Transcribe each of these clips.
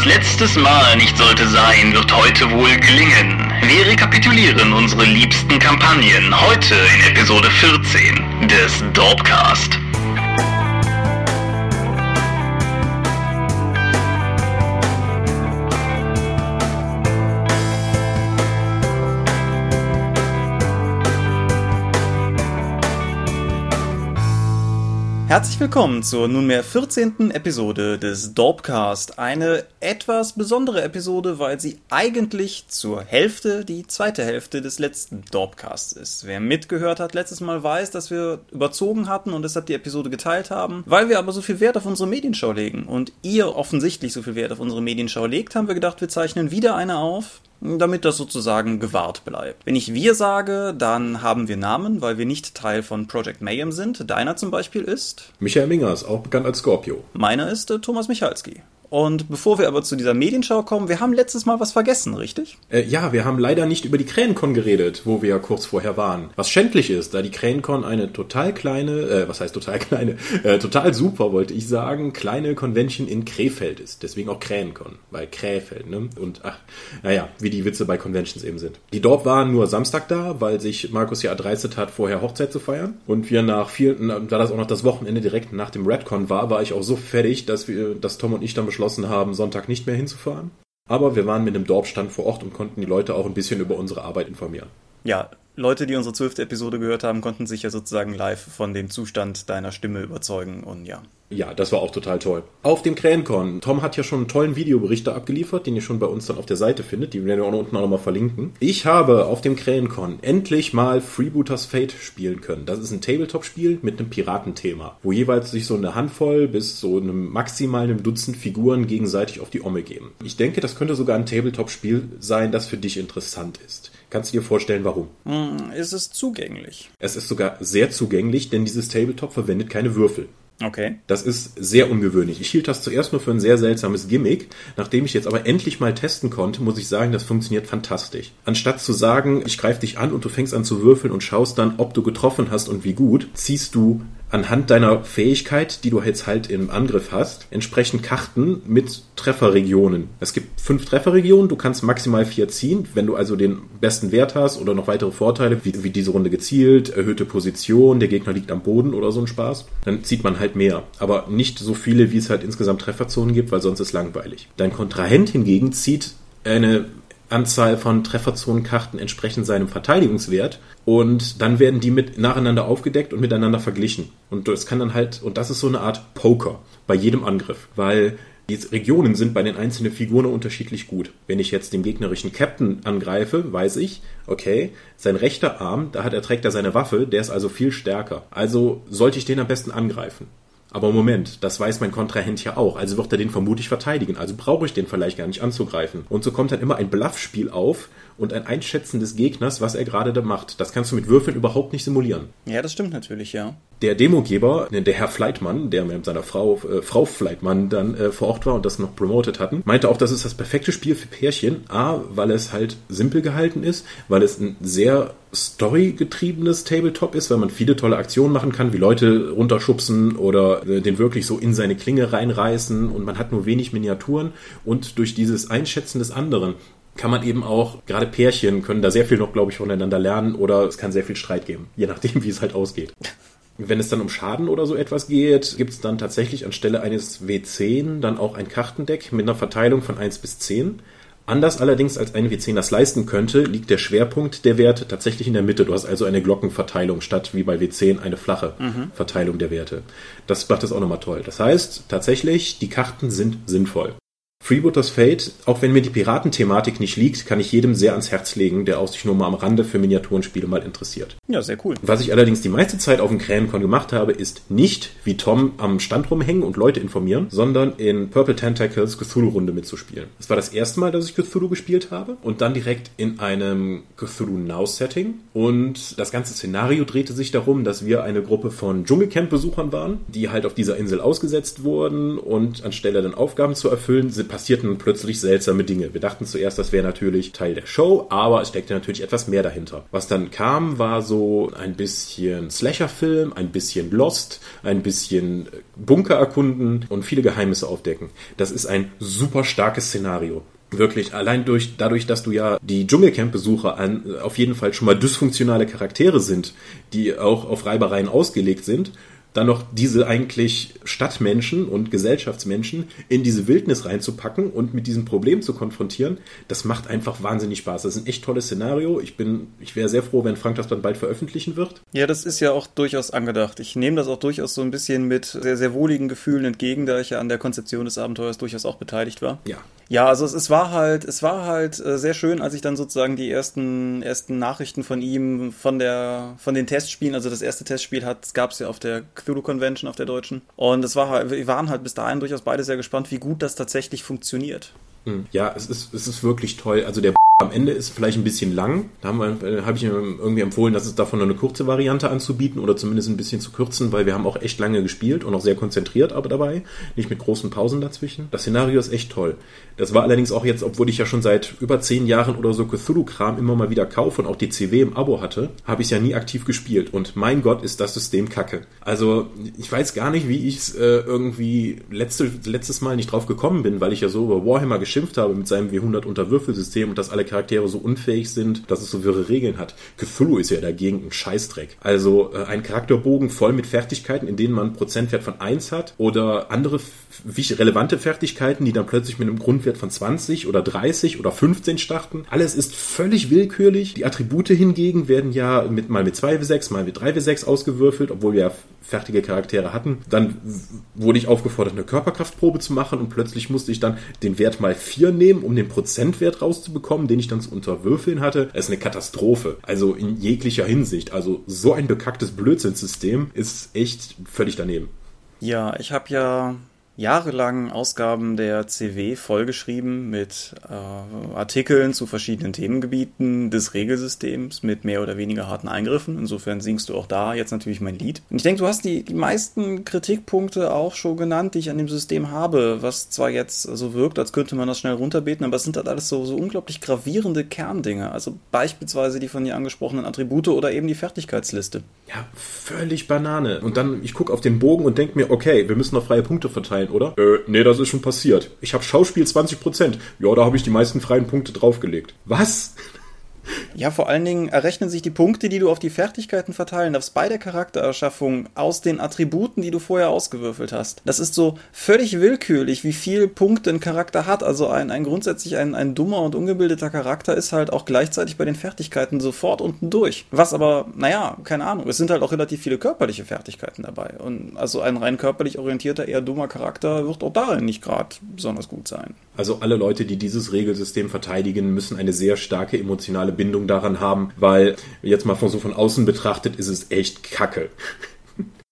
was letztes Mal nicht sollte sein, wird heute wohl gelingen. Wir rekapitulieren unsere liebsten Kampagnen heute in Episode 14 des Dorpcast. Herzlich willkommen zur nunmehr 14. Episode des Dorpcast. Eine etwas besondere Episode, weil sie eigentlich zur Hälfte die zweite Hälfte des letzten Dorpcasts ist. Wer mitgehört hat letztes Mal weiß, dass wir überzogen hatten und deshalb die Episode geteilt haben. Weil wir aber so viel Wert auf unsere Medienschau legen und ihr offensichtlich so viel Wert auf unsere Medienschau legt, haben wir gedacht, wir zeichnen wieder eine auf damit das sozusagen gewahrt bleibt. Wenn ich wir sage, dann haben wir Namen, weil wir nicht Teil von Project Mayhem sind. Deiner zum Beispiel ist Michael Mingers, auch bekannt als Scorpio. Meiner ist äh, Thomas Michalski. Und bevor wir aber zu dieser Medienschau kommen, wir haben letztes Mal was vergessen, richtig? Äh, ja, wir haben leider nicht über die Krähencon geredet, wo wir ja kurz vorher waren. Was schändlich ist, da die Krähencon eine total kleine, äh, was heißt total kleine, äh, total super, wollte ich sagen, kleine Convention in Krefeld ist. Deswegen auch Krähencon, weil Krefeld, ne? Und ach, naja, wie die Witze bei Conventions eben sind. Die Dorp waren nur Samstag da, weil sich Markus ja erdreistet hat, vorher Hochzeit zu feiern. Und wir nach vielen, da das auch noch das Wochenende direkt nach dem Redcon war, war ich auch so fertig, dass wir, dass Tom und ich dann beschlossen beschlossen haben, Sonntag nicht mehr hinzufahren. Aber wir waren mit einem Dorfstand vor Ort und konnten die Leute auch ein bisschen über unsere Arbeit informieren. Ja, Leute, die unsere zwölfte Episode gehört haben, konnten sich ja sozusagen live von dem Zustand deiner Stimme überzeugen und ja. Ja, das war auch total toll. Auf dem Krähencon. Tom hat ja schon einen tollen Videobericht da abgeliefert, den ihr schon bei uns dann auf der Seite findet. Die werden wir auch unten auch nochmal verlinken. Ich habe auf dem Krähencon endlich mal Freebooters Fate spielen können. Das ist ein Tabletop-Spiel mit einem Piratenthema, wo jeweils sich so eine Handvoll bis so einem maximal einem Dutzend Figuren gegenseitig auf die Omme geben. Ich denke, das könnte sogar ein Tabletop-Spiel sein, das für dich interessant ist. Kannst du dir vorstellen, warum? Hm, ist es zugänglich? Es ist sogar sehr zugänglich, denn dieses Tabletop verwendet keine Würfel. Okay. Das ist sehr ungewöhnlich. Ich hielt das zuerst nur für ein sehr seltsames Gimmick. Nachdem ich jetzt aber endlich mal testen konnte, muss ich sagen, das funktioniert fantastisch. Anstatt zu sagen, ich greife dich an und du fängst an zu würfeln und schaust dann, ob du getroffen hast und wie gut, ziehst du anhand deiner Fähigkeit, die du jetzt halt im Angriff hast, entsprechend Karten mit Trefferregionen. Es gibt fünf Trefferregionen, du kannst maximal vier ziehen. Wenn du also den besten Wert hast oder noch weitere Vorteile, wie, wie diese Runde gezielt, erhöhte Position, der Gegner liegt am Boden oder so ein Spaß, dann zieht man halt mehr. Aber nicht so viele, wie es halt insgesamt Trefferzonen gibt, weil sonst ist langweilig. Dein Kontrahent hingegen zieht eine Anzahl von Trefferzonenkarten entsprechend seinem Verteidigungswert und dann werden die mit nacheinander aufgedeckt und miteinander verglichen. Und das kann dann halt, und das ist so eine Art Poker bei jedem Angriff, weil die Regionen sind bei den einzelnen Figuren unterschiedlich gut. Wenn ich jetzt den gegnerischen Captain angreife, weiß ich, okay, sein rechter Arm, da hat er trägt er seine Waffe, der ist also viel stärker. Also sollte ich den am besten angreifen. Aber Moment, das weiß mein Kontrahent ja auch, also wird er den vermutlich verteidigen, also brauche ich den vielleicht gar nicht anzugreifen. Und so kommt dann immer ein Bluffspiel auf und ein Einschätzen des Gegners, was er gerade da macht. Das kannst du mit Würfeln überhaupt nicht simulieren. Ja, das stimmt natürlich, ja. Der Demogeber, der Herr Fleitmann, der mit seiner Frau, äh, Frau Fleitmann dann äh, vor Ort war und das noch promotet hatten, meinte auch, das ist das perfekte Spiel für Pärchen. A, weil es halt simpel gehalten ist, weil es ein sehr storygetriebenes Tabletop ist, weil man viele tolle Aktionen machen kann, wie Leute runterschubsen oder äh, den wirklich so in seine Klinge reinreißen und man hat nur wenig Miniaturen und durch dieses Einschätzen des anderen kann man eben auch, gerade Pärchen können da sehr viel noch, glaube ich, voneinander lernen oder es kann sehr viel Streit geben, je nachdem, wie es halt ausgeht. Wenn es dann um Schaden oder so etwas geht, gibt es dann tatsächlich anstelle eines W10 dann auch ein Kartendeck mit einer Verteilung von 1 bis 10. Anders allerdings als ein W10 das leisten könnte, liegt der Schwerpunkt der Werte tatsächlich in der Mitte. Du hast also eine Glockenverteilung statt wie bei W10 eine flache mhm. Verteilung der Werte. Das macht es auch nochmal toll. Das heißt, tatsächlich, die Karten sind sinnvoll. Freebooters Fate, auch wenn mir die Piratenthematik nicht liegt, kann ich jedem sehr ans Herz legen, der auch sich nur mal am Rande für Miniaturenspiele mal interessiert. Ja, sehr cool. Was ich allerdings die meiste Zeit auf dem Krähencon gemacht habe, ist nicht wie Tom am Stand rumhängen und Leute informieren, sondern in Purple Tentacles Cthulhu-Runde mitzuspielen. Das war das erste Mal, dass ich Cthulhu gespielt habe und dann direkt in einem Cthulhu Now-Setting. Und das ganze Szenario drehte sich darum, dass wir eine Gruppe von Dschungelcamp-Besuchern waren, die halt auf dieser Insel ausgesetzt wurden und anstelle dann Aufgaben zu erfüllen, sind passierten plötzlich seltsame Dinge. Wir dachten zuerst, das wäre natürlich Teil der Show, aber es steckte natürlich etwas mehr dahinter. Was dann kam, war so ein bisschen Slasher-Film, ein bisschen Lost, ein bisschen Bunker erkunden und viele Geheimnisse aufdecken. Das ist ein super starkes Szenario. Wirklich, allein durch, dadurch, dass du ja die Dschungelcamp-Besucher an, auf jeden Fall schon mal dysfunktionale Charaktere sind, die auch auf Reibereien ausgelegt sind dann noch diese eigentlich Stadtmenschen und Gesellschaftsmenschen in diese Wildnis reinzupacken und mit diesem Problem zu konfrontieren, das macht einfach wahnsinnig Spaß. Das ist ein echt tolles Szenario. Ich bin, ich wäre sehr froh, wenn Frank das dann bald veröffentlichen wird. Ja, das ist ja auch durchaus angedacht. Ich nehme das auch durchaus so ein bisschen mit sehr, sehr wohligen Gefühlen entgegen, da ich ja an der Konzeption des Abenteuers durchaus auch beteiligt war. Ja. Ja, also es, es war halt, es war halt äh, sehr schön, als ich dann sozusagen die ersten, ersten Nachrichten von ihm, von der, von den Testspielen, also das erste Testspiel hat, gab es ja auf der Cthulhu Convention, auf der deutschen. Und es war halt, wir waren halt bis dahin durchaus beide sehr gespannt, wie gut das tatsächlich funktioniert. Hm. Ja, es ist, es ist wirklich toll. Also der am Ende ist vielleicht ein bisschen lang. Da habe äh, hab ich irgendwie empfohlen, dass es davon eine kurze Variante anzubieten oder zumindest ein bisschen zu kürzen, weil wir haben auch echt lange gespielt und auch sehr konzentriert aber dabei, nicht mit großen Pausen dazwischen. Das Szenario ist echt toll. Das war allerdings auch jetzt, obwohl ich ja schon seit über zehn Jahren oder so Cthulhu-Kram immer mal wieder kaufe und auch die CW im Abo hatte, habe ich es ja nie aktiv gespielt. Und mein Gott, ist das System kacke. Also ich weiß gar nicht, wie ich es äh, irgendwie letzte, letztes Mal nicht drauf gekommen bin, weil ich ja so über Warhammer geschimpft habe mit seinem W100 Unterwürfelsystem und dass alle Charaktere so unfähig sind, dass es so wirre Regeln hat. Cthulhu ist ja dagegen ein Scheißdreck. Also äh, ein Charakterbogen voll mit Fertigkeiten, in denen man einen Prozentwert von 1 hat oder andere relevante Fertigkeiten, die dann plötzlich mit einem Grundwert von 20 oder 30 oder 15 starten. Alles ist völlig willkürlich. Die Attribute hingegen werden ja mit, mal mit 2W6, mal mit 3W6 ausgewürfelt, obwohl wir ja fertige Charaktere hatten. Dann wurde ich aufgefordert, eine Körperkraftprobe zu machen und plötzlich musste ich dann den Wert mal 4 nehmen, um den Prozentwert rauszubekommen, den ich dann zu unterwürfeln hatte. Es ist eine Katastrophe. Also in jeglicher Hinsicht. Also so ein bekacktes Blödsinnssystem ist echt völlig daneben. Ja, ich habe ja jahrelang Ausgaben der CW vollgeschrieben mit äh, Artikeln zu verschiedenen Themengebieten des Regelsystems mit mehr oder weniger harten Eingriffen. Insofern singst du auch da jetzt natürlich mein Lied. Und ich denke, du hast die, die meisten Kritikpunkte auch schon genannt, die ich an dem System habe, was zwar jetzt so wirkt, als könnte man das schnell runterbeten, aber es sind halt alles so, so unglaublich gravierende Kerndinge. Also beispielsweise die von dir angesprochenen Attribute oder eben die Fertigkeitsliste. Ja, völlig Banane. Und dann, ich gucke auf den Bogen und denke mir, okay, wir müssen noch freie Punkte verteilen oder? Äh, nee, das ist schon passiert. Ich habe Schauspiel 20%. Ja, da habe ich die meisten freien Punkte draufgelegt. Was? Ja, vor allen Dingen errechnen sich die Punkte, die du auf die Fertigkeiten verteilen darfst bei der Charaktererschaffung aus den Attributen, die du vorher ausgewürfelt hast. Das ist so völlig willkürlich, wie viel Punkte ein Charakter hat. Also ein, ein grundsätzlich ein, ein dummer und ungebildeter Charakter ist halt auch gleichzeitig bei den Fertigkeiten sofort unten durch. Was aber, naja, keine Ahnung, es sind halt auch relativ viele körperliche Fertigkeiten dabei. Und also ein rein körperlich orientierter, eher dummer Charakter wird auch darin nicht gerade besonders gut sein. Also alle Leute, die dieses Regelsystem verteidigen, müssen eine sehr starke emotionale Bindung daran haben, weil jetzt mal von so von außen betrachtet ist es echt Kacke.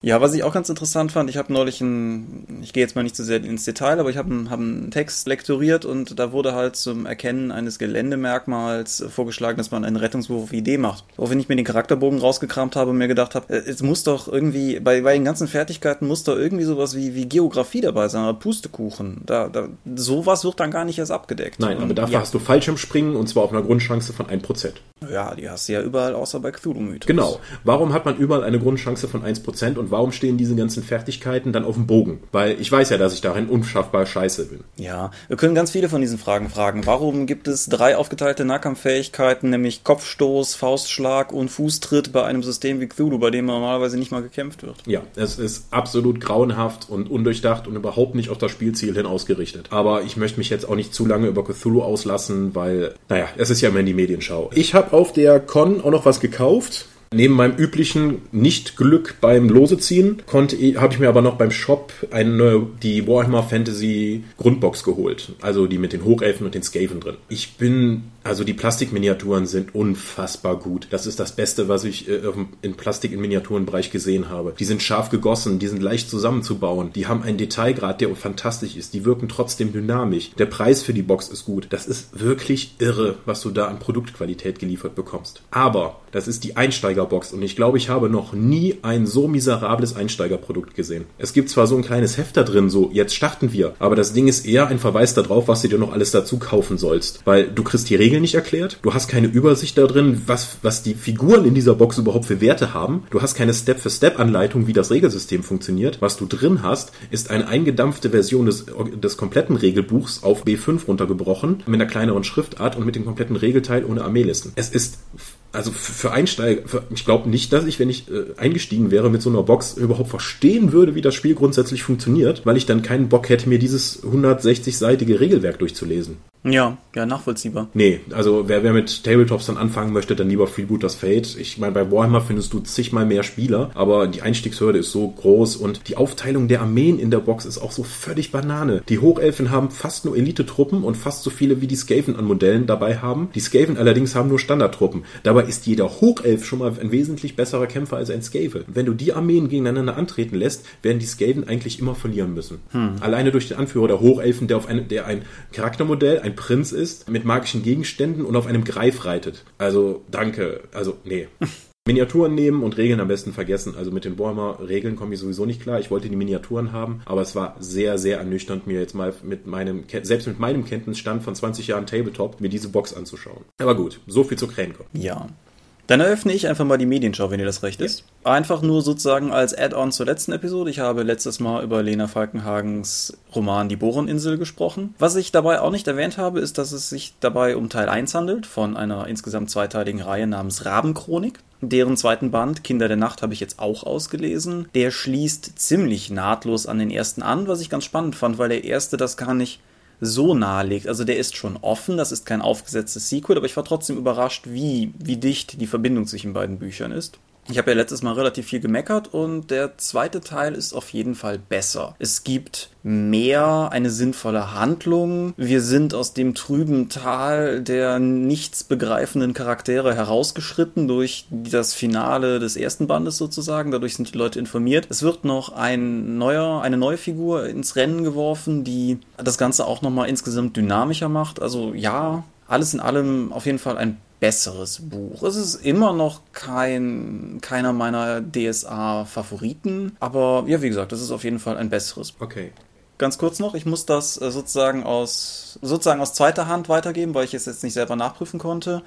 Ja, was ich auch ganz interessant fand, ich habe neulich ein, ich gehe jetzt mal nicht zu so sehr ins Detail, aber ich habe einen, hab einen Text lektoriert und da wurde halt zum Erkennen eines Geländemerkmals vorgeschlagen, dass man einen Rettungswurf auf Idee macht. Auch wenn ich mir den Charakterbogen rausgekramt habe und mir gedacht habe, äh, es muss doch irgendwie, bei, bei den ganzen Fertigkeiten muss da irgendwie sowas wie, wie Geografie dabei sein, oder Pustekuchen. Da, da, sowas wird dann gar nicht erst abgedeckt. Nein, aber dafür ja. hast du Fallschirmspringen und zwar auf einer Grundchance von 1%. Ja, die hast du ja überall außer bei Cthulhu-Mythos. Genau. Warum hat man überall eine Grundchance von 1% und warum stehen diese ganzen Fertigkeiten dann auf dem Bogen? Weil ich weiß ja, dass ich darin unschaffbar scheiße bin. Ja, wir können ganz viele von diesen Fragen fragen. Warum gibt es drei aufgeteilte Nahkampffähigkeiten, nämlich Kopfstoß, Faustschlag und Fußtritt bei einem System wie Cthulhu, bei dem normalerweise nicht mal gekämpft wird? Ja, es ist absolut grauenhaft und undurchdacht und überhaupt nicht auf das Spielziel hin ausgerichtet. Aber ich möchte mich jetzt auch nicht zu lange über Cthulhu auslassen, weil, naja, es ist ja immer in die Medienschau. Ich habe auf der Con auch noch was gekauft. Neben meinem üblichen Nicht-Glück beim Loseziehen konnte habe ich mir aber noch beim Shop eine, die Warhammer Fantasy Grundbox geholt. Also die mit den Hochelfen und den Skaven drin. Ich bin, also die Plastikminiaturen sind unfassbar gut. Das ist das Beste, was ich äh, in Plastik im Miniaturenbereich gesehen habe. Die sind scharf gegossen, die sind leicht zusammenzubauen. Die haben einen Detailgrad, der fantastisch ist. Die wirken trotzdem dynamisch. Der Preis für die Box ist gut. Das ist wirklich irre, was du da an Produktqualität geliefert bekommst. Aber das ist die Einsteiger Einsteigerbox und ich glaube, ich habe noch nie ein so miserables Einsteigerprodukt gesehen. Es gibt zwar so ein kleines Heft da drin, so jetzt starten wir, aber das Ding ist eher ein Verweis darauf, was du dir noch alles dazu kaufen sollst, weil du kriegst die Regeln nicht erklärt, du hast keine Übersicht da drin, was, was die Figuren in dieser Box überhaupt für Werte haben, du hast keine Step-für-Step-Anleitung, wie das Regelsystem funktioniert, was du drin hast, ist eine eingedampfte Version des, des kompletten Regelbuchs auf B5 runtergebrochen, mit einer kleineren Schriftart und mit dem kompletten Regelteil ohne Armeelisten. Es ist also für Einsteiger, für, ich glaube nicht, dass ich, wenn ich äh, eingestiegen wäre mit so einer Box, überhaupt verstehen würde, wie das Spiel grundsätzlich funktioniert, weil ich dann keinen Bock hätte, mir dieses 160-seitige Regelwerk durchzulesen. Ja, ja, nachvollziehbar. Nee, also wer, wer mit Tabletops dann anfangen möchte, dann lieber Freebooters Fate. Ich meine, bei Warhammer findest du zigmal mehr Spieler, aber die Einstiegshürde ist so groß und die Aufteilung der Armeen in der Box ist auch so völlig Banane. Die Hochelfen haben fast nur Elite-Truppen und fast so viele wie die Skaven an Modellen dabei haben. Die Skaven allerdings haben nur Standardtruppen. Dabei ist jeder Hochelf schon mal ein wesentlich besserer Kämpfer als ein Skaven. Wenn du die Armeen gegeneinander antreten lässt, werden die Skaven eigentlich immer verlieren müssen. Hm. Alleine durch den Anführer der Hochelfen, der auf eine, der ein Charaktermodell, ein Prinz ist, mit magischen Gegenständen und auf einem Greif reitet. Also, danke. Also, nee. Miniaturen nehmen und Regeln am besten vergessen. Also mit den Warhammer-Regeln komme ich sowieso nicht klar. Ich wollte die Miniaturen haben, aber es war sehr, sehr ernüchternd, mir jetzt mal mit meinem, selbst mit meinem Kenntnisstand von 20 Jahren Tabletop, mir diese Box anzuschauen. Aber gut, so viel zu Kränke. Ja. Dann eröffne ich einfach mal die Medienschau, wenn dir das recht ist. Ja. Einfach nur sozusagen als Add-on zur letzten Episode. Ich habe letztes Mal über Lena Falkenhagens Roman Die Boroninsel gesprochen. Was ich dabei auch nicht erwähnt habe, ist, dass es sich dabei um Teil 1 handelt von einer insgesamt zweiteiligen Reihe namens Rabenchronik. Deren zweiten Band, Kinder der Nacht, habe ich jetzt auch ausgelesen. Der schließt ziemlich nahtlos an den ersten an, was ich ganz spannend fand, weil der erste das gar nicht so nahelegt. Also der ist schon offen, das ist kein aufgesetztes Sequel, aber ich war trotzdem überrascht, wie, wie dicht die Verbindung zwischen beiden Büchern ist. Ich habe ja letztes Mal relativ viel gemeckert und der zweite Teil ist auf jeden Fall besser. Es gibt mehr eine sinnvolle Handlung. Wir sind aus dem trüben Tal der nichts begreifenden Charaktere herausgeschritten durch das Finale des ersten Bandes sozusagen. Dadurch sind die Leute informiert. Es wird noch ein neuer, eine neue Figur ins Rennen geworfen, die das Ganze auch nochmal insgesamt dynamischer macht. Also ja, alles in allem auf jeden Fall ein besseres Buch. Es ist immer noch kein, keiner meiner DSA-Favoriten, aber ja, wie gesagt, es ist auf jeden Fall ein besseres. Okay. Ganz kurz noch, ich muss das äh, sozusagen aus, sozusagen aus zweiter Hand weitergeben, weil ich es jetzt nicht selber nachprüfen konnte.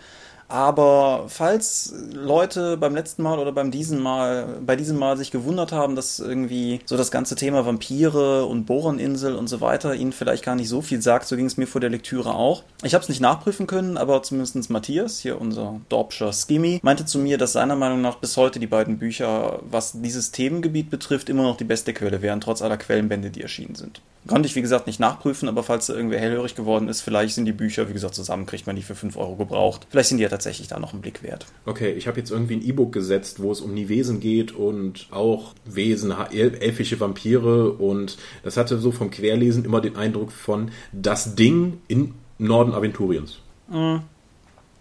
Aber falls Leute beim letzten Mal oder beim diesen Mal, bei diesem Mal sich gewundert haben, dass irgendwie so das ganze Thema Vampire und Boroninsel und so weiter ihnen vielleicht gar nicht so viel sagt, so ging es mir vor der Lektüre auch. Ich habe es nicht nachprüfen können, aber zumindest Matthias, hier unser Dorpscher Skimmy, meinte zu mir, dass seiner Meinung nach bis heute die beiden Bücher, was dieses Themengebiet betrifft, immer noch die beste Quelle wären, trotz aller Quellenbände, die erschienen sind. Konnte ich, wie gesagt, nicht nachprüfen, aber falls da irgendwer hellhörig geworden ist, vielleicht sind die Bücher, wie gesagt, zusammen kriegt man die für 5 Euro gebraucht. Vielleicht sind die ja tatsächlich da noch einen Blick wert. Okay, ich habe jetzt irgendwie ein E-Book gesetzt, wo es um die Wesen geht und auch Wesen, elfische Vampire und das hatte so vom Querlesen immer den Eindruck von das Ding in Norden Aventuriens. Mhm.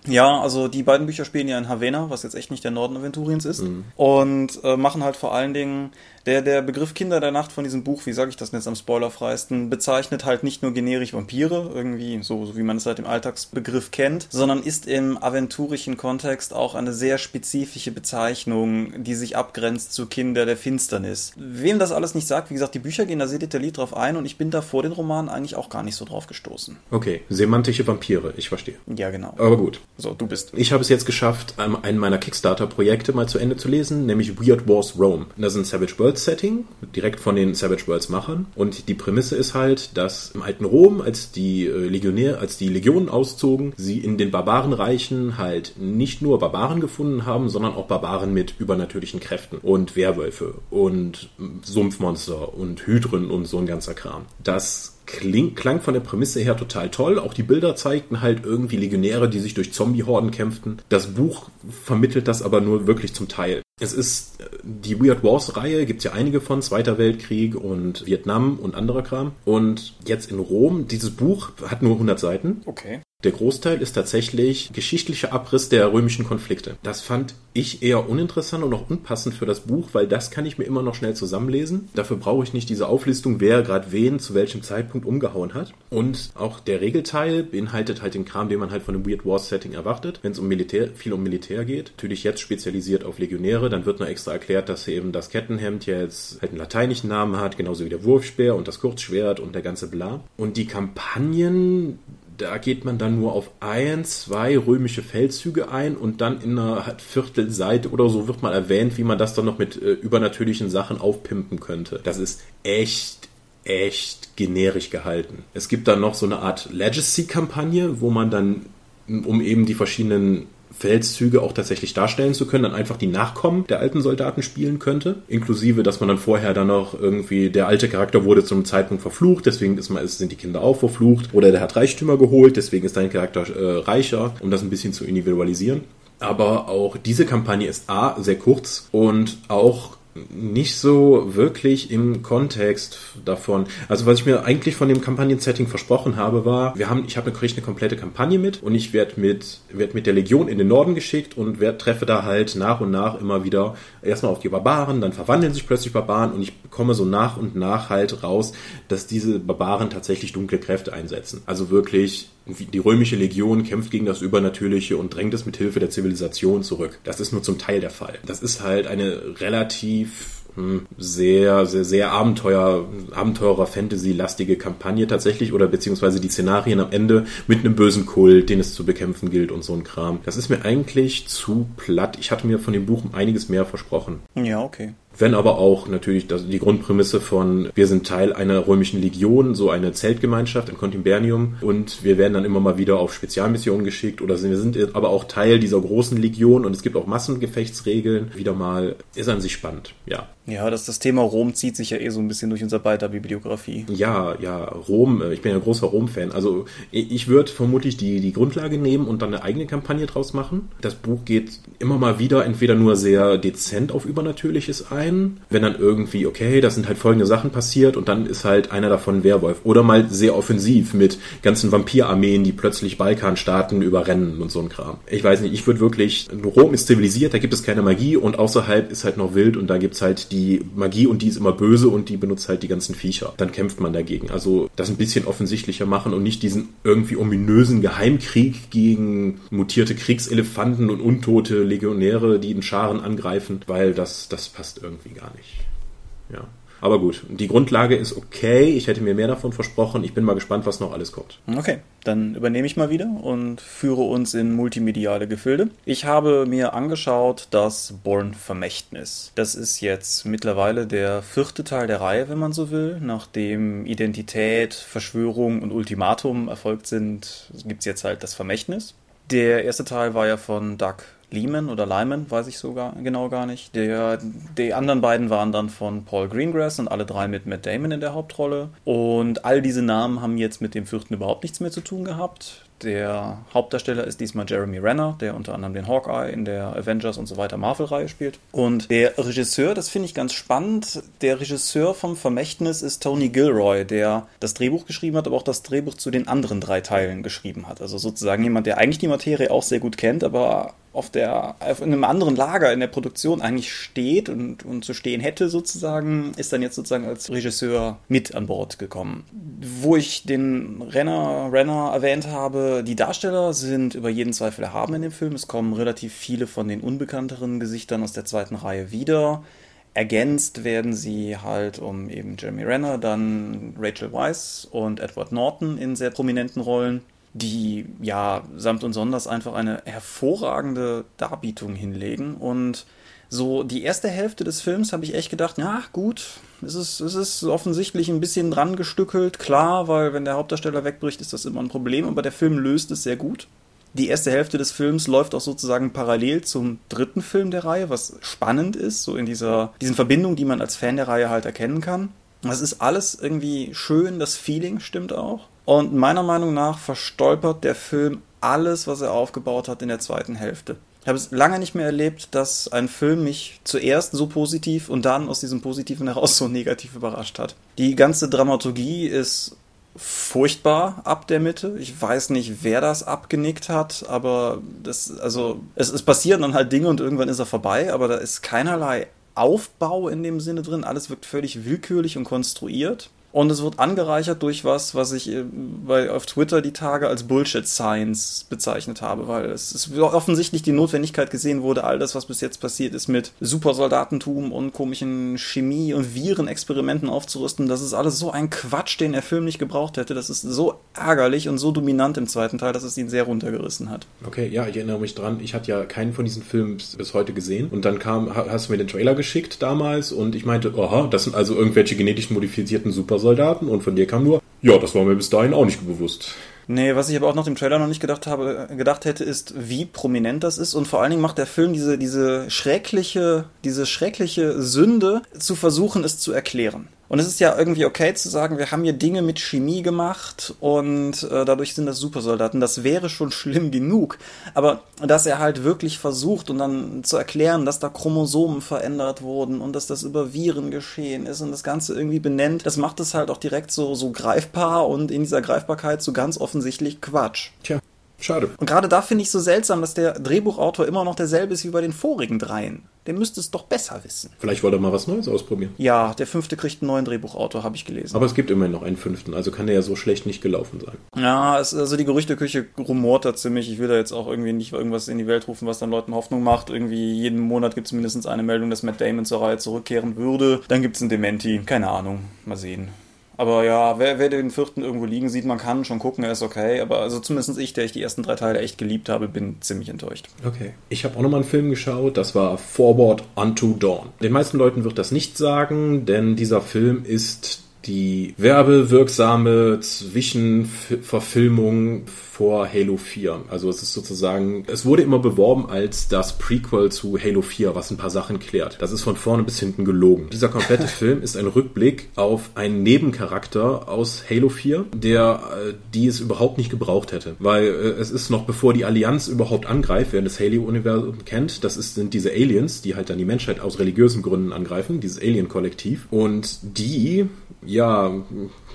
Ja, also die beiden Bücher spielen ja in Havana, was jetzt echt nicht der Norden Aventuriens ist. Mhm. Und äh, machen halt vor allen Dingen der, der Begriff Kinder der Nacht von diesem Buch, wie sage ich das jetzt am spoilerfreisten, bezeichnet halt nicht nur generisch Vampire, irgendwie so, so wie man es halt im Alltagsbegriff kennt, sondern ist im aventurischen Kontext auch eine sehr spezifische Bezeichnung, die sich abgrenzt zu Kinder der Finsternis. Wem das alles nicht sagt, wie gesagt, die Bücher gehen da sehr detailliert drauf ein und ich bin da vor den Romanen eigentlich auch gar nicht so drauf gestoßen. Okay, semantische Vampire, ich verstehe. Ja, genau. Aber gut. So, du bist. Ich habe es jetzt geschafft, einen meiner Kickstarter-Projekte mal zu Ende zu lesen, nämlich Weird Wars Rome. Das ist ein Savage World World-Setting, direkt von den Savage Worlds-Machern. Und die Prämisse ist halt, dass im alten Rom, als die äh, Legionär, als die Legionen auszogen, sie in den Barbarenreichen halt nicht nur Barbaren gefunden haben, sondern auch Barbaren mit übernatürlichen Kräften und Werwölfe und Sumpfmonster und Hydren und so ein ganzer Kram. Das kling, klang von der Prämisse her total toll. Auch die Bilder zeigten halt irgendwie Legionäre, die sich durch Zombie-Horden kämpften. Das Buch vermittelt das aber nur wirklich zum Teil. Es ist äh, die Weird Wars-Reihe, gibt es ja einige von, Zweiter Weltkrieg und Vietnam und anderer Kram. Und jetzt in Rom, dieses Buch hat nur 100 Seiten. Okay. Der Großteil ist tatsächlich geschichtlicher Abriss der römischen Konflikte. Das fand ich eher uninteressant und auch unpassend für das Buch, weil das kann ich mir immer noch schnell zusammenlesen. Dafür brauche ich nicht diese Auflistung, wer gerade wen zu welchem Zeitpunkt umgehauen hat. Und auch der Regelteil beinhaltet halt den Kram, den man halt von einem Weird Wars Setting erwartet, wenn es um Militär, viel um Militär geht. Natürlich jetzt spezialisiert auf Legionäre, dann wird noch extra erklärt, dass eben das Kettenhemd jetzt halt einen lateinischen Namen hat, genauso wie der Wurfspeer und das Kurzschwert und der ganze Bla. Und die Kampagnen da geht man dann nur auf ein, zwei römische Feldzüge ein und dann in einer Viertelseite oder so wird mal erwähnt, wie man das dann noch mit äh, übernatürlichen Sachen aufpimpen könnte. Das ist echt, echt generisch gehalten. Es gibt dann noch so eine Art Legacy-Kampagne, wo man dann, um eben die verschiedenen Feldzüge auch tatsächlich darstellen zu können, dann einfach die Nachkommen der alten Soldaten spielen könnte. Inklusive, dass man dann vorher dann noch irgendwie, der alte Charakter wurde zu einem Zeitpunkt verflucht, deswegen ist man, sind die Kinder auch verflucht. Oder der hat Reichtümer geholt, deswegen ist dein Charakter äh, reicher, um das ein bisschen zu individualisieren. Aber auch diese Kampagne ist A, sehr kurz und auch nicht so wirklich im Kontext davon. Also was ich mir eigentlich von dem Kampagnen-Setting versprochen habe, war, wir haben, ich habe kriege eine komplette Kampagne mit und ich werde mit, werd mit der Legion in den Norden geschickt und werd, treffe da halt nach und nach immer wieder erstmal auf die Barbaren, dann verwandeln sich plötzlich Barbaren und ich bekomme so nach und nach halt raus, dass diese Barbaren tatsächlich dunkle Kräfte einsetzen. Also wirklich die römische Legion kämpft gegen das Übernatürliche und drängt es mit Hilfe der Zivilisation zurück. Das ist nur zum Teil der Fall. Das ist halt eine relativ hm, sehr, sehr, sehr Abenteuer, Abenteurer, Fantasy-lastige Kampagne tatsächlich oder beziehungsweise die Szenarien am Ende mit einem bösen Kult, den es zu bekämpfen gilt und so ein Kram. Das ist mir eigentlich zu platt. Ich hatte mir von dem Buch einiges mehr versprochen. Ja, okay wenn aber auch natürlich die Grundprämisse von wir sind Teil einer römischen Legion, so eine Zeltgemeinschaft, ein Contimbernium und wir werden dann immer mal wieder auf Spezialmissionen geschickt oder wir sind aber auch Teil dieser großen Legion und es gibt auch Massengefechtsregeln. Wieder mal ist an sich spannend, ja. Ja, das, das Thema Rom zieht sich ja eh so ein bisschen durch unser beider Bibliografie. Ja, ja, Rom, äh, ich bin ja ein großer Rom-Fan. Also ich würde vermutlich die, die Grundlage nehmen und dann eine eigene Kampagne draus machen. Das Buch geht immer mal wieder entweder nur sehr dezent auf Übernatürliches ein, wenn dann irgendwie, okay, das sind halt folgende Sachen passiert und dann ist halt einer davon Werwolf. Oder mal sehr offensiv mit ganzen Vampirarmeen, die plötzlich Balkanstaaten überrennen und so ein Kram. Ich weiß nicht, ich würde wirklich, Rom ist zivilisiert, da gibt es keine Magie und außerhalb ist halt noch wild und da gibt es halt die Magie und die ist immer böse und die benutzt halt die ganzen Viecher. Dann kämpft man dagegen. Also das ein bisschen offensichtlicher machen und nicht diesen irgendwie ominösen Geheimkrieg gegen mutierte Kriegselefanten und untote Legionäre, die in Scharen angreifen, weil das, das passt irgendwie gar nicht. Ja. Aber gut, die Grundlage ist okay. Ich hätte mir mehr davon versprochen. Ich bin mal gespannt, was noch alles kommt. Okay, dann übernehme ich mal wieder und führe uns in multimediale Gefilde. Ich habe mir angeschaut das Born Vermächtnis. Das ist jetzt mittlerweile der vierte Teil der Reihe, wenn man so will. Nachdem Identität, Verschwörung und Ultimatum erfolgt sind, gibt es jetzt halt das Vermächtnis. Der erste Teil war ja von Doug Lehman oder Lyman, weiß ich sogar genau gar nicht. Der, die anderen beiden waren dann von Paul Greengrass und alle drei mit Matt Damon in der Hauptrolle. Und all diese Namen haben jetzt mit dem vierten überhaupt nichts mehr zu tun gehabt. Der Hauptdarsteller ist diesmal Jeremy Renner, der unter anderem den Hawkeye in der Avengers und so weiter Marvel-Reihe spielt. Und der Regisseur, das finde ich ganz spannend, der Regisseur vom Vermächtnis ist Tony Gilroy, der das Drehbuch geschrieben hat, aber auch das Drehbuch zu den anderen drei Teilen geschrieben hat. Also sozusagen jemand, der eigentlich die Materie auch sehr gut kennt, aber auf der auf einem anderen Lager in der Produktion eigentlich steht und, und zu stehen hätte sozusagen, ist dann jetzt sozusagen als Regisseur mit an Bord gekommen. Wo ich den Renner, Renner erwähnt habe, die Darsteller sind über jeden Zweifel erhaben in dem Film. Es kommen relativ viele von den unbekannteren Gesichtern aus der zweiten Reihe wieder. Ergänzt werden sie halt um eben Jeremy Renner, dann Rachel Weisz und Edward Norton in sehr prominenten Rollen die ja samt und sonders einfach eine hervorragende Darbietung hinlegen. Und so die erste Hälfte des Films habe ich echt gedacht, ja gut, es ist, es ist offensichtlich ein bisschen dran gestückelt, klar, weil wenn der Hauptdarsteller wegbricht, ist das immer ein Problem, aber der Film löst es sehr gut. Die erste Hälfte des Films läuft auch sozusagen parallel zum dritten Film der Reihe, was spannend ist, so in dieser diesen Verbindungen, die man als Fan der Reihe halt erkennen kann. Das ist alles irgendwie schön, das Feeling stimmt auch. Und meiner Meinung nach verstolpert der Film alles, was er aufgebaut hat in der zweiten Hälfte. Ich habe es lange nicht mehr erlebt, dass ein Film mich zuerst so positiv und dann aus diesem Positiven heraus so negativ überrascht hat. Die ganze Dramaturgie ist furchtbar ab der Mitte. Ich weiß nicht, wer das abgenickt hat, aber das, also, es, es passieren dann halt Dinge und irgendwann ist er vorbei, aber da ist keinerlei Aufbau in dem Sinne drin. Alles wirkt völlig willkürlich und konstruiert. Und es wird angereichert durch was, was ich äh, bei, auf Twitter die Tage als Bullshit Science bezeichnet habe, weil es ist offensichtlich die Notwendigkeit gesehen wurde, all das, was bis jetzt passiert ist, mit Supersoldatentum und komischen Chemie- und Virenexperimenten aufzurüsten. Das ist alles so ein Quatsch, den der Film nicht gebraucht hätte. Das ist so ärgerlich und so dominant im zweiten Teil, dass es ihn sehr runtergerissen hat. Okay, ja, ich erinnere mich dran. Ich hatte ja keinen von diesen Filmen bis heute gesehen. Und dann kam, hast du mir den Trailer geschickt damals und ich meinte, aha, das sind also irgendwelche genetisch modifizierten Super Soldaten und von dir kam nur, ja, das war mir bis dahin auch nicht bewusst. Nee, was ich aber auch nach dem Trailer noch nicht gedacht habe, gedacht hätte, ist, wie prominent das ist. Und vor allen Dingen macht der Film diese, diese schreckliche, diese schreckliche Sünde, zu versuchen, es zu erklären. Und es ist ja irgendwie okay zu sagen, wir haben hier Dinge mit Chemie gemacht und äh, dadurch sind das Supersoldaten. Das wäre schon schlimm genug. Aber dass er halt wirklich versucht und dann zu erklären, dass da Chromosomen verändert wurden und dass das über Viren geschehen ist und das Ganze irgendwie benennt, das macht es halt auch direkt so, so greifbar und in dieser Greifbarkeit so ganz offensichtlich Quatsch. Tja. Schade. Und gerade da finde ich so seltsam, dass der Drehbuchautor immer noch derselbe ist wie bei den vorigen dreien. Der müsste es doch besser wissen. Vielleicht wollte er mal was Neues ausprobieren. Ja, der fünfte kriegt einen neuen Drehbuchautor, habe ich gelesen. Aber es gibt immerhin noch einen fünften, also kann der ja so schlecht nicht gelaufen sein. Ja, es, also die Gerüchteküche rumort da ziemlich. Ich will da jetzt auch irgendwie nicht irgendwas in die Welt rufen, was dann Leuten Hoffnung macht. Irgendwie jeden Monat gibt es mindestens eine Meldung, dass Matt Damon zur Reihe zurückkehren würde. Dann gibt es einen Dementi. Keine Ahnung. Mal sehen. Aber ja, wer, wer den vierten irgendwo liegen sieht, man kann schon gucken, er ist okay. Aber also zumindest ich, der ich die ersten drei Teile echt geliebt habe, bin ziemlich enttäuscht. Okay. Ich habe auch nochmal einen Film geschaut, das war Forward Unto Dawn. Den meisten Leuten wird das nicht sagen, denn dieser Film ist die werbewirksame Zwischenverfilmung vor Halo 4. Also es ist sozusagen, es wurde immer beworben als das Prequel zu Halo 4, was ein paar Sachen klärt. Das ist von vorne bis hinten gelogen. Dieser komplette Film ist ein Rückblick auf einen Nebencharakter aus Halo 4, der äh, die es überhaupt nicht gebraucht hätte. Weil äh, es ist noch bevor die Allianz überhaupt angreift, wer das Halo-Universum kennt, das ist, sind diese Aliens, die halt dann die Menschheit aus religiösen Gründen angreifen, dieses Alien-Kollektiv. Und die ja,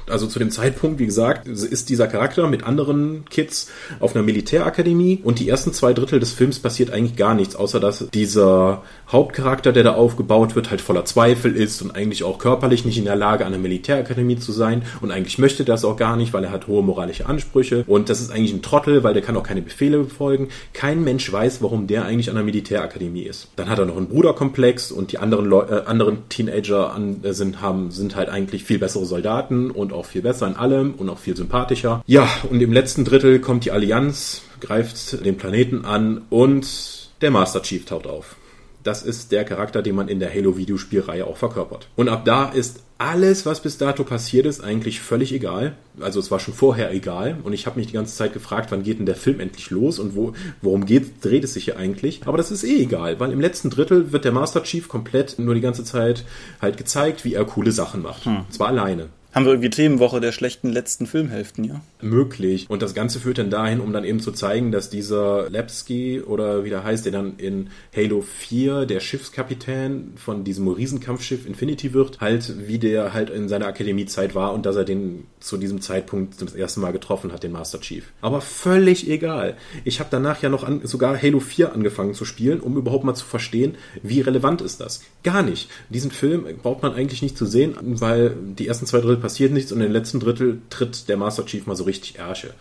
also zu dem Zeitpunkt, wie gesagt, ist dieser Charakter mit anderen Kids auf einer Militärakademie und die ersten zwei Drittel des Films passiert eigentlich gar nichts, außer dass dieser Hauptcharakter, der da aufgebaut wird, halt voller Zweifel ist und eigentlich auch körperlich nicht in der Lage, an einer Militärakademie zu sein und eigentlich möchte das auch gar nicht, weil er hat hohe moralische Ansprüche und das ist eigentlich ein Trottel, weil der kann auch keine Befehle befolgen. Kein Mensch weiß, warum der eigentlich an einer Militärakademie ist. Dann hat er noch einen Bruderkomplex und die anderen, Leu äh, anderen Teenager an, äh, sind, haben, sind halt eigentlich viel bessere Soldaten und auch viel besser in allem und auch viel sympathischer. Ja, und im letzten Drittel kommt die Allianz, greift den Planeten an und der Master Chief taucht auf. Das ist der Charakter, den man in der Halo-Videospielreihe auch verkörpert. Und ab da ist alles, was bis dato passiert ist, eigentlich völlig egal. Also es war schon vorher egal. Und ich habe mich die ganze Zeit gefragt, wann geht denn der Film endlich los und wo, worum geht, dreht es sich hier eigentlich? Aber das ist eh egal, weil im letzten Drittel wird der Master Chief komplett nur die ganze Zeit halt gezeigt, wie er coole Sachen macht. Hm. Zwar alleine. Haben wir irgendwie Themenwoche der schlechten letzten Filmhälften, ja? Möglich. Und das Ganze führt dann dahin, um dann eben zu zeigen, dass dieser Lepsky oder wie der heißt, der dann in Halo 4 der Schiffskapitän von diesem Riesenkampfschiff Infinity wird, halt wie der halt in seiner Akademiezeit war und dass er den zu diesem Zeitpunkt das erste Mal getroffen hat, den Master Chief. Aber völlig egal. Ich habe danach ja noch an, sogar Halo 4 angefangen zu spielen, um überhaupt mal zu verstehen, wie relevant ist das. Gar nicht. Diesen Film braucht man eigentlich nicht zu sehen, weil die ersten zwei Drittel passiert nichts und im letzten Drittel tritt der Master Chief mal so richtig Ärsche.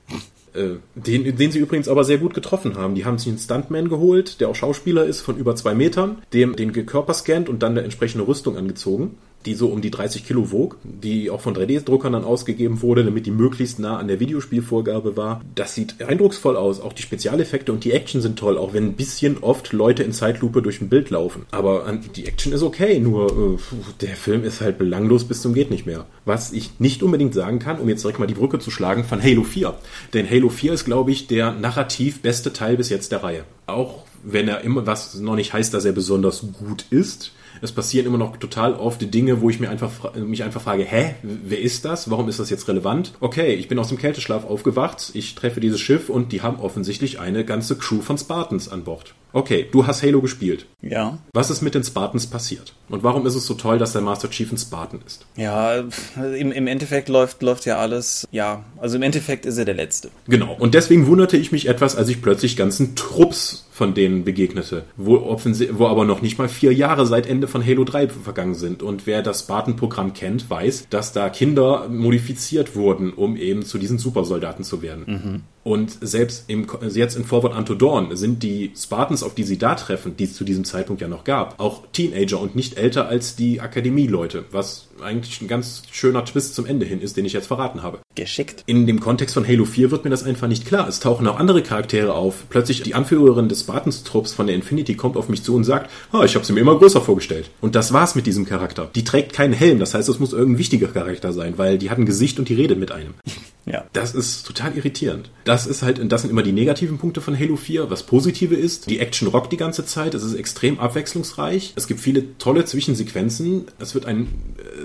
Äh, den, den sie übrigens aber sehr gut getroffen haben. Die haben sich einen Stuntman geholt, der auch Schauspieler ist, von über zwei Metern, dem den Körper scannt und dann eine entsprechende Rüstung angezogen die so um die 30 Kilo wog, die auch von 3D-Druckern dann ausgegeben wurde, damit die möglichst nah an der Videospielvorgabe war. Das sieht eindrucksvoll aus. Auch die Spezialeffekte und die Action sind toll, auch wenn ein bisschen oft Leute in Zeitlupe durch ein Bild laufen. Aber die Action ist okay, nur äh, der Film ist halt belanglos bis zum geht nicht mehr. Was ich nicht unbedingt sagen kann, um jetzt direkt mal die Brücke zu schlagen, von Halo 4. Denn Halo 4 ist, glaube ich, der narrativ beste Teil bis jetzt der Reihe. Auch wenn er immer, was noch nicht heißt, dass er besonders gut ist, es passieren immer noch total oft Dinge, wo ich mir einfach, mich einfach frage, hä, wer ist das? Warum ist das jetzt relevant? Okay, ich bin aus dem Kälteschlaf aufgewacht, ich treffe dieses Schiff und die haben offensichtlich eine ganze Crew von Spartans an Bord. Okay, du hast Halo gespielt. Ja. Was ist mit den Spartans passiert? Und warum ist es so toll, dass der Master Chief ein Spartan ist? Ja, im, im Endeffekt läuft, läuft ja alles, ja, also im Endeffekt ist er der Letzte. Genau. Und deswegen wunderte ich mich etwas, als ich plötzlich ganzen Trupps von denen begegnete, wo, wo aber noch nicht mal vier Jahre seit Ende von Halo 3 vergangen sind. Und wer das Spartan-Programm kennt, weiß, dass da Kinder modifiziert wurden, um eben zu diesen Supersoldaten zu werden. Mhm. Und selbst im, jetzt in Forward Unto Dawn sind die Spartans, auf die sie da treffen, die es zu diesem Zeitpunkt ja noch gab, auch Teenager und nicht älter als die Akademieleute, was eigentlich ein ganz schöner Twist zum Ende hin ist, den ich jetzt verraten habe. Geschickt. In dem Kontext von Halo 4 wird mir das einfach nicht klar. Es tauchen auch andere Charaktere auf. Plötzlich die Anführerin des Spartans-Trupps von der Infinity kommt auf mich zu und sagt, ah, ich habe sie mir immer größer vorgestellt. Und das war's mit diesem Charakter. Die trägt keinen Helm, das heißt, es muss irgendein wichtiger Charakter sein, weil die hat ein Gesicht und die redet mit einem. Ja. Das ist total irritierend. Das ist halt, das sind immer die negativen Punkte von Halo 4. Was positive ist, die Action rockt die ganze Zeit. Es ist extrem abwechslungsreich. Es gibt viele tolle Zwischensequenzen. Es wird ein,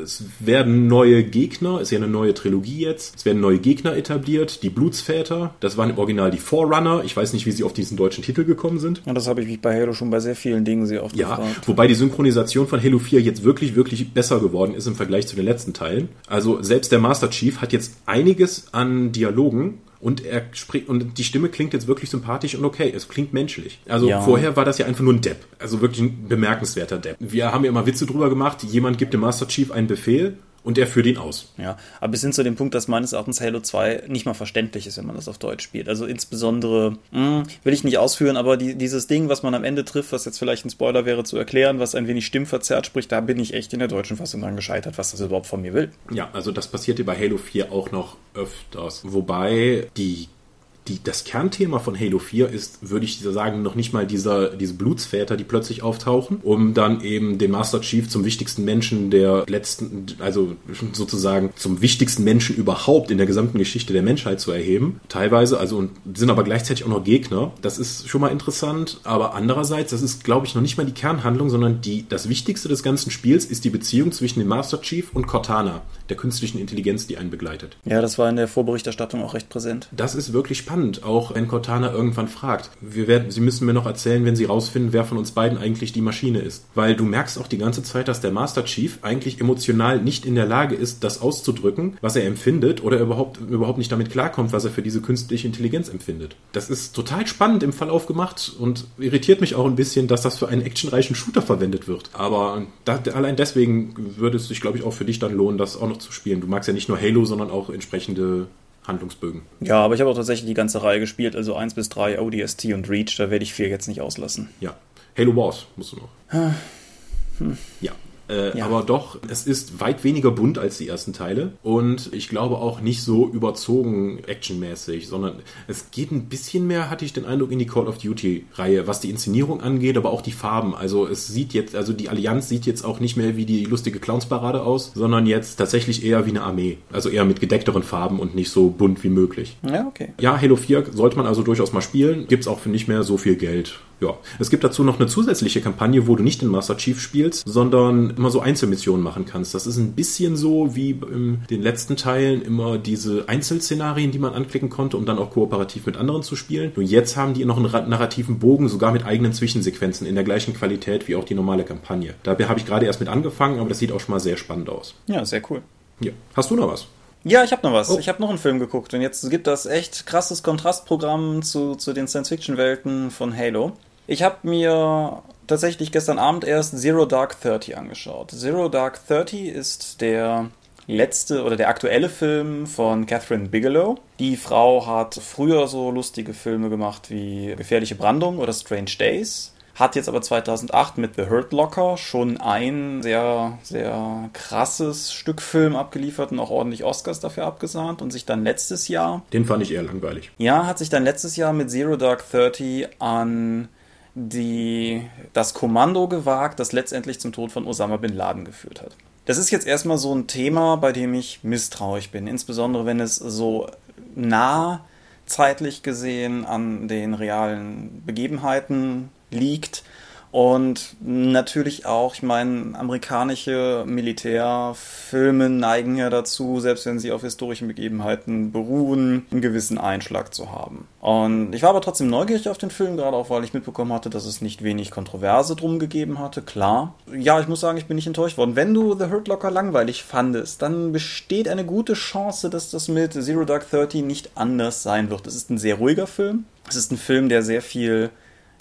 es werden neue Gegner. Es ist ja eine neue Trilogie jetzt. Es werden neue Gegner etabliert. Die Blutsväter. Das waren im Original die Forerunner. Ich weiß nicht, wie sie auf diesen deutschen Titel gekommen sind. Ja, das habe ich mich bei Halo schon bei sehr vielen Dingen sehr oft ja, gefragt. Wobei die Synchronisation von Halo 4 jetzt wirklich, wirklich besser geworden ist im Vergleich zu den letzten Teilen. Also selbst der Master Chief hat jetzt einiges an Dialogen und er spricht und die Stimme klingt jetzt wirklich sympathisch und okay, es klingt menschlich. Also ja. vorher war das ja einfach nur ein Depp, also wirklich ein bemerkenswerter Depp. Wir haben ja immer Witze drüber gemacht, jemand gibt dem Master Chief einen Befehl und er führt ihn aus. Ja, aber bis hin zu dem Punkt, dass meines Erachtens Halo 2 nicht mal verständlich ist, wenn man das auf Deutsch spielt. Also insbesondere, mh, hm, will ich nicht ausführen, aber die, dieses Ding, was man am Ende trifft, was jetzt vielleicht ein Spoiler wäre zu erklären, was ein wenig stimmverzerrt spricht, da bin ich echt in der deutschen Fassung dran gescheitert, was das überhaupt von mir will. Ja, also das passierte bei Halo 4 auch noch öfters. Wobei die die, das Kernthema von Halo 4 ist, würde ich sagen, noch nicht mal dieser, diese Blutsväter, die plötzlich auftauchen, um dann eben den Master Chief zum wichtigsten Menschen der letzten, also sozusagen zum wichtigsten Menschen überhaupt in der gesamten Geschichte der Menschheit zu erheben. Teilweise, also und sind aber gleichzeitig auch noch Gegner. Das ist schon mal interessant, aber andererseits, das ist, glaube ich, noch nicht mal die Kernhandlung, sondern die, das Wichtigste des ganzen Spiels ist die Beziehung zwischen dem Master Chief und Cortana, der künstlichen Intelligenz, die einen begleitet. Ja, das war in der Vorberichterstattung auch recht präsent. Das ist wirklich spannend auch wenn Cortana irgendwann fragt. Wir werden, sie müssen mir noch erzählen, wenn sie rausfinden, wer von uns beiden eigentlich die Maschine ist. Weil du merkst auch die ganze Zeit, dass der Master Chief eigentlich emotional nicht in der Lage ist, das auszudrücken, was er empfindet oder überhaupt, überhaupt nicht damit klarkommt, was er für diese künstliche Intelligenz empfindet. Das ist total spannend im Verlauf gemacht und irritiert mich auch ein bisschen, dass das für einen actionreichen Shooter verwendet wird. Aber da, allein deswegen würde es sich, glaube ich, auch für dich dann lohnen, das auch noch zu spielen. Du magst ja nicht nur Halo, sondern auch entsprechende Handlungsbögen. Ja, aber ich habe auch tatsächlich die ganze Reihe gespielt, also 1 bis 3, ODST und Reach, da werde ich 4 jetzt nicht auslassen. Ja. Halo Wars musst du noch. Hm. Ja, äh, ja. Aber doch, es ist weit weniger bunt als die ersten Teile und ich glaube auch nicht so überzogen actionmäßig, sondern es geht ein bisschen mehr, hatte ich den Eindruck, in die Call of Duty-Reihe, was die Inszenierung angeht, aber auch die Farben. Also es sieht jetzt, also die Allianz sieht jetzt auch nicht mehr wie die lustige Clownsparade aus, sondern jetzt tatsächlich eher wie eine Armee. Also eher mit gedeckteren Farben und nicht so bunt wie möglich. Ja, okay. Ja, Halo 4 sollte man also durchaus mal spielen. Gibt es auch für nicht mehr so viel Geld. Ja, es gibt dazu noch eine zusätzliche Kampagne, wo du nicht den Master Chief spielst, sondern immer so Einzelmissionen machen kannst. Das ist ein bisschen so wie in den letzten Teilen immer diese Einzelszenarien, die man anklicken konnte, um dann auch kooperativ mit anderen zu spielen. Nur jetzt haben die noch einen narrativen Bogen, sogar mit eigenen Zwischensequenzen in der gleichen Qualität wie auch die normale Kampagne. Dabei habe ich gerade erst mit angefangen, aber das sieht auch schon mal sehr spannend aus. Ja, sehr cool. Ja. Hast du noch was? Ja, ich habe noch was. Oh. Ich habe noch einen Film geguckt und jetzt gibt das echt krasses Kontrastprogramm zu, zu den Science-Fiction-Welten von Halo. Ich habe mir tatsächlich gestern Abend erst Zero Dark Thirty angeschaut. Zero Dark Thirty ist der letzte oder der aktuelle Film von Catherine Bigelow. Die Frau hat früher so lustige Filme gemacht wie Gefährliche Brandung oder Strange Days. Hat jetzt aber 2008 mit The Hurt Locker schon ein sehr, sehr krasses Stück Film abgeliefert und auch ordentlich Oscars dafür abgesahnt und sich dann letztes Jahr. Den fand ich eher langweilig. Ja, hat sich dann letztes Jahr mit Zero Dark Thirty an die, das Kommando gewagt, das letztendlich zum Tod von Osama bin Laden geführt hat. Das ist jetzt erstmal so ein Thema, bei dem ich misstrauisch bin, insbesondere wenn es so nah zeitlich gesehen an den realen Begebenheiten liegt Und natürlich auch, ich meine, amerikanische Militärfilme neigen ja dazu, selbst wenn sie auf historischen Begebenheiten beruhen, einen gewissen Einschlag zu haben. Und ich war aber trotzdem neugierig auf den Film, gerade auch weil ich mitbekommen hatte, dass es nicht wenig Kontroverse drum gegeben hatte. Klar. Ja, ich muss sagen, ich bin nicht enttäuscht worden. Wenn du The Hurt Locker langweilig fandest, dann besteht eine gute Chance, dass das mit Zero Dark Thirty nicht anders sein wird. Es ist ein sehr ruhiger Film. Es ist ein Film, der sehr viel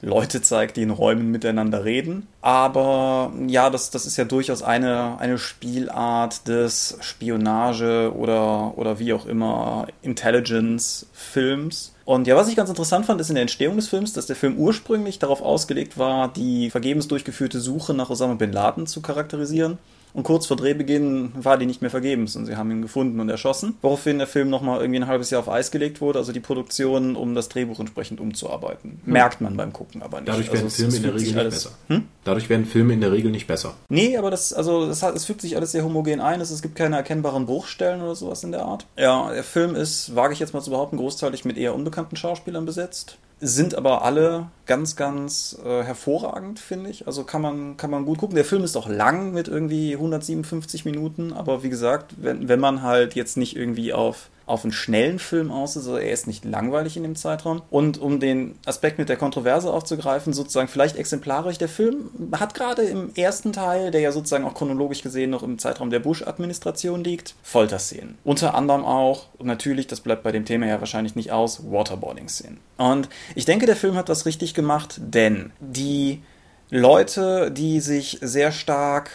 Leute zeigt, die in Räumen miteinander reden. Aber ja, das, das ist ja durchaus eine, eine Spielart des Spionage oder, oder wie auch immer Intelligence-Films. Und ja, was ich ganz interessant fand, ist in der Entstehung des Films, dass der Film ursprünglich darauf ausgelegt war, die vergebens durchgeführte Suche nach Osama Bin Laden zu charakterisieren. Und kurz vor Drehbeginn war die nicht mehr vergebens und sie haben ihn gefunden und erschossen. Woraufhin der Film nochmal irgendwie ein halbes Jahr auf Eis gelegt wurde, also die Produktion, um das Drehbuch entsprechend umzuarbeiten. Hm. Merkt man beim Gucken aber nicht. Dadurch werden also, Filme in der Regel nicht besser. Hm? Dadurch werden Filme in der Regel nicht besser. Nee, aber das, also das es fügt sich alles sehr homogen ein. Es, es gibt keine erkennbaren Bruchstellen oder sowas in der Art. Ja, der Film ist, wage ich jetzt mal zu behaupten, großteilig mit eher unbekannten Schauspielern besetzt sind aber alle ganz, ganz äh, hervorragend, finde ich. Also kann man, kann man gut gucken. Der Film ist auch lang mit irgendwie 157 Minuten, aber wie gesagt, wenn, wenn man halt jetzt nicht irgendwie auf auf einen schnellen Film aus ist. Also er ist nicht langweilig in dem Zeitraum. Und um den Aspekt mit der Kontroverse aufzugreifen, sozusagen vielleicht exemplarisch, der Film hat gerade im ersten Teil, der ja sozusagen auch chronologisch gesehen noch im Zeitraum der Bush-Administration liegt, Folterszenen. Unter anderem auch, natürlich, das bleibt bei dem Thema ja wahrscheinlich nicht aus, Waterboarding-Szenen. Und ich denke, der Film hat das richtig gemacht, denn die Leute, die sich sehr stark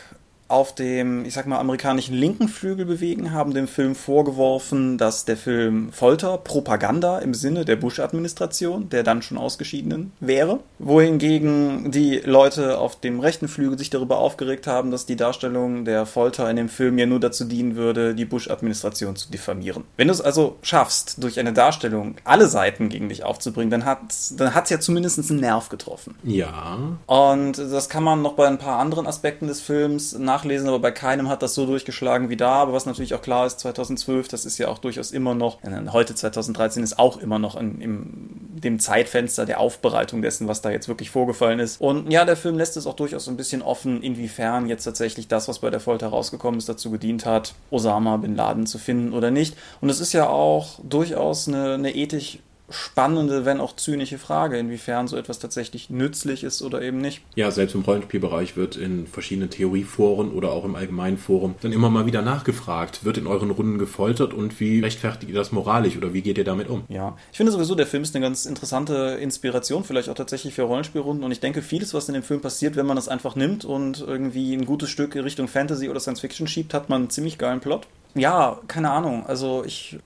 auf dem, ich sag mal, amerikanischen linken Flügel bewegen, haben dem Film vorgeworfen, dass der Film Folter, Propaganda im Sinne der Bush-Administration, der dann schon ausgeschiedenen, wäre. Wohingegen die Leute auf dem rechten Flügel sich darüber aufgeregt haben, dass die Darstellung der Folter in dem Film ja nur dazu dienen würde, die Bush-Administration zu diffamieren. Wenn du es also schaffst, durch eine Darstellung alle Seiten gegen dich aufzubringen, dann hat es dann hat's ja zumindest einen Nerv getroffen. Ja. Und das kann man noch bei ein paar anderen Aspekten des Films nach nachlesen, aber bei keinem hat das so durchgeschlagen wie da. Aber was natürlich auch klar ist, 2012, das ist ja auch durchaus immer noch, heute 2013 ist auch immer noch in, in dem Zeitfenster der Aufbereitung dessen, was da jetzt wirklich vorgefallen ist. Und ja, der Film lässt es auch durchaus ein bisschen offen, inwiefern jetzt tatsächlich das, was bei der Folter rausgekommen ist, dazu gedient hat, Osama bin Laden zu finden oder nicht. Und es ist ja auch durchaus eine, eine ethisch spannende, wenn auch zynische Frage, inwiefern so etwas tatsächlich nützlich ist oder eben nicht. Ja, selbst im Rollenspielbereich wird in verschiedenen Theorieforen oder auch im allgemeinen Forum dann immer mal wieder nachgefragt, wird in euren Runden gefoltert und wie rechtfertigt ihr das moralisch oder wie geht ihr damit um? Ja, ich finde sowieso, der Film ist eine ganz interessante Inspiration, vielleicht auch tatsächlich für Rollenspielrunden und ich denke, vieles, was in dem Film passiert, wenn man das einfach nimmt und irgendwie ein gutes Stück in Richtung Fantasy oder Science Fiction schiebt, hat man einen ziemlich geilen Plot. Ja, keine Ahnung. Also ich.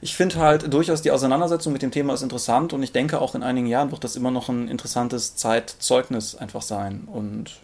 Ich finde halt durchaus die Auseinandersetzung mit dem Thema ist interessant und ich denke auch in einigen Jahren wird das immer noch ein interessantes Zeitzeugnis einfach sein und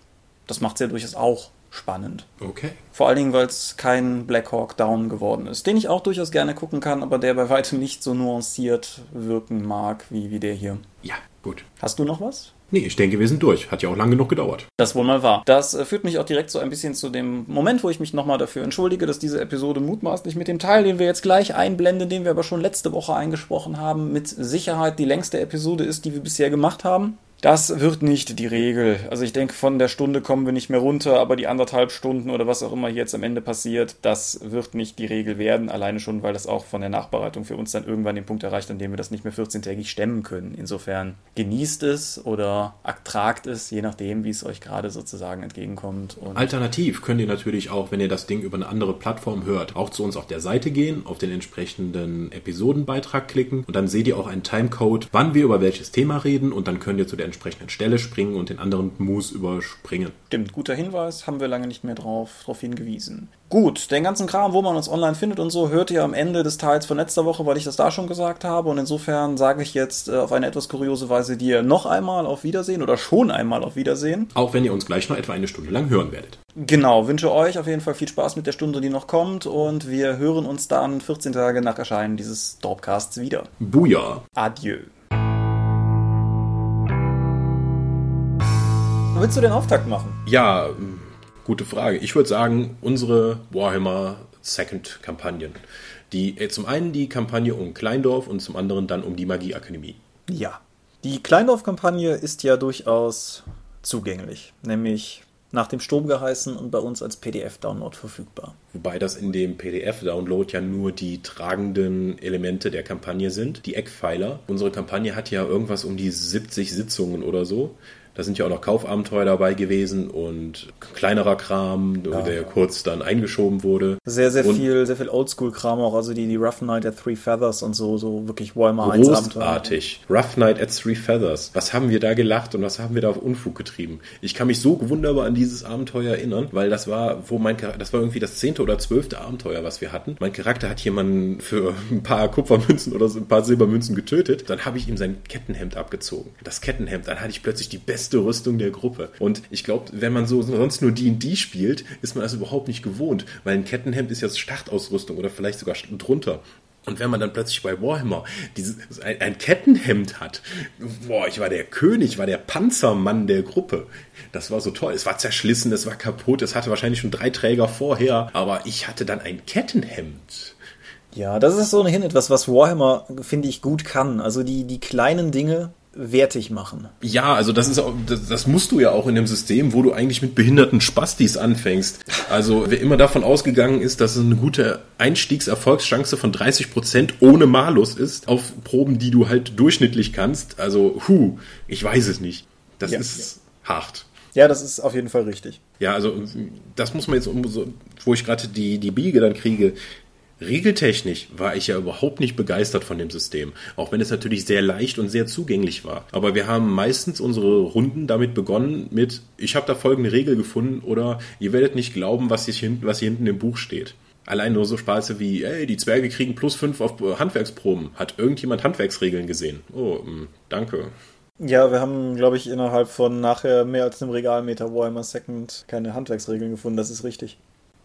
das macht es ja durchaus auch spannend. Okay. Vor allen Dingen, weil es kein Black Hawk Down geworden ist, den ich auch durchaus gerne gucken kann, aber der bei weitem nicht so nuanciert wirken mag wie, wie der hier. Ja, gut. Hast du noch was? Nee, ich denke, wir sind durch. Hat ja auch lang genug gedauert. Das wohl mal wahr. Das äh, führt mich auch direkt so ein bisschen zu dem Moment, wo ich mich nochmal dafür entschuldige, dass diese Episode mutmaßlich mit dem Teil, den wir jetzt gleich einblenden, den wir aber schon letzte Woche eingesprochen haben, mit Sicherheit die längste Episode ist, die wir bisher gemacht haben. Das wird nicht die Regel. Also ich denke, von der Stunde kommen wir nicht mehr runter, aber die anderthalb Stunden oder was auch immer jetzt am Ende passiert, das wird nicht die Regel werden. Alleine schon, weil das auch von der Nachbereitung für uns dann irgendwann den Punkt erreicht, an dem wir das nicht mehr 14-tägig stemmen können. Insofern genießt es oder ertragt es, je nachdem, wie es euch gerade sozusagen entgegenkommt. Und Alternativ könnt ihr natürlich auch, wenn ihr das Ding über eine andere Plattform hört, auch zu uns auf der Seite gehen, auf den entsprechenden Episodenbeitrag klicken und dann seht ihr auch einen Timecode, wann wir über welches Thema reden und dann könnt ihr zu der entsprechenden Stelle springen und den anderen Moose überspringen. Stimmt, guter Hinweis, haben wir lange nicht mehr drauf, drauf hingewiesen. Gut, den ganzen Kram, wo man uns online findet und so, hört ihr am Ende des Teils von letzter Woche, weil ich das da schon gesagt habe. Und insofern sage ich jetzt äh, auf eine etwas kuriose Weise dir noch einmal auf Wiedersehen oder schon einmal auf Wiedersehen. Auch wenn ihr uns gleich noch etwa eine Stunde lang hören werdet. Genau, wünsche euch auf jeden Fall viel Spaß mit der Stunde, die noch kommt. Und wir hören uns dann 14 Tage nach Erscheinen dieses Dorpcasts wieder. Buja. Adieu. Willst du den Auftakt machen? Ja, gute Frage. Ich würde sagen, unsere Warhammer Second Kampagnen. Die, äh, zum einen die Kampagne um Kleindorf und zum anderen dann um die Magieakademie. Ja. Die Kleindorf-Kampagne ist ja durchaus zugänglich, nämlich nach dem Sturm geheißen und bei uns als PDF-Download verfügbar. Wobei das in dem PDF-Download ja nur die tragenden Elemente der Kampagne sind, die Eckpfeiler. Unsere Kampagne hat ja irgendwas um die 70 Sitzungen oder so. Da sind ja auch noch Kaufabenteuer dabei gewesen und kleinerer Kram, ja. der kurz dann eingeschoben wurde. Sehr, sehr und viel, sehr viel Oldschool-Kram auch, also die, die Rough Night at Three Feathers und so, so wirklich Warhammer 1 Großartig. Rough Night at Three Feathers. Was haben wir da gelacht und was haben wir da auf Unfug getrieben? Ich kann mich so wunderbar an dieses Abenteuer erinnern, weil das war, wo mein Charakter, das war irgendwie das zehnte oder zwölfte Abenteuer, was wir hatten. Mein Charakter hat jemanden für ein paar Kupfermünzen oder so ein paar Silbermünzen getötet. Dann habe ich ihm sein Kettenhemd abgezogen. Das Kettenhemd, dann hatte ich plötzlich die beste beste Rüstung der Gruppe. Und ich glaube, wenn man so sonst nur D&D spielt, ist man das überhaupt nicht gewohnt, weil ein Kettenhemd ist jetzt Startausrüstung oder vielleicht sogar drunter. Und wenn man dann plötzlich bei Warhammer dieses, ein, ein, Kettenhemd hat, boah, ich war der König, war der Panzermann der Gruppe. Das war so toll. Es war zerschlissen, es war kaputt, es hatte wahrscheinlich schon drei Träger vorher, aber ich hatte dann ein Kettenhemd. Ja, das ist so ohnehin etwas, was Warhammer, finde ich, gut kann. Also die, die kleinen Dinge, wertig machen. Ja, also das ist auch, das, das, musst du ja auch in dem System, wo du eigentlich mit behinderten Spastis anfängst. Also wer immer davon ausgegangen ist, dass es eine gute Einstiegserfolgschance von 30 Prozent ohne Malus ist auf Proben, die du halt durchschnittlich kannst. Also, hu, ich weiß es nicht. Das ja, ist ja. hart. Ja, das ist auf jeden Fall richtig. Ja, also das muss man jetzt, wo ich gerade die, die Biege dann kriege, Regeltechnisch war ich ja überhaupt nicht begeistert von dem System, auch wenn es natürlich sehr leicht und sehr zugänglich war. Aber wir haben meistens unsere Runden damit begonnen mit, ich habe da folgende Regel gefunden oder ihr werdet nicht glauben, was hier, hinten, was hier hinten im Buch steht. Allein nur so Spaße wie, ey, die Zwerge kriegen plus fünf auf Handwerksproben. Hat irgendjemand Handwerksregeln gesehen? Oh, mm, danke. Ja, wir haben, glaube ich, innerhalb von nachher mehr als einem Regalmeter Warhammer Second keine Handwerksregeln gefunden. Das ist richtig.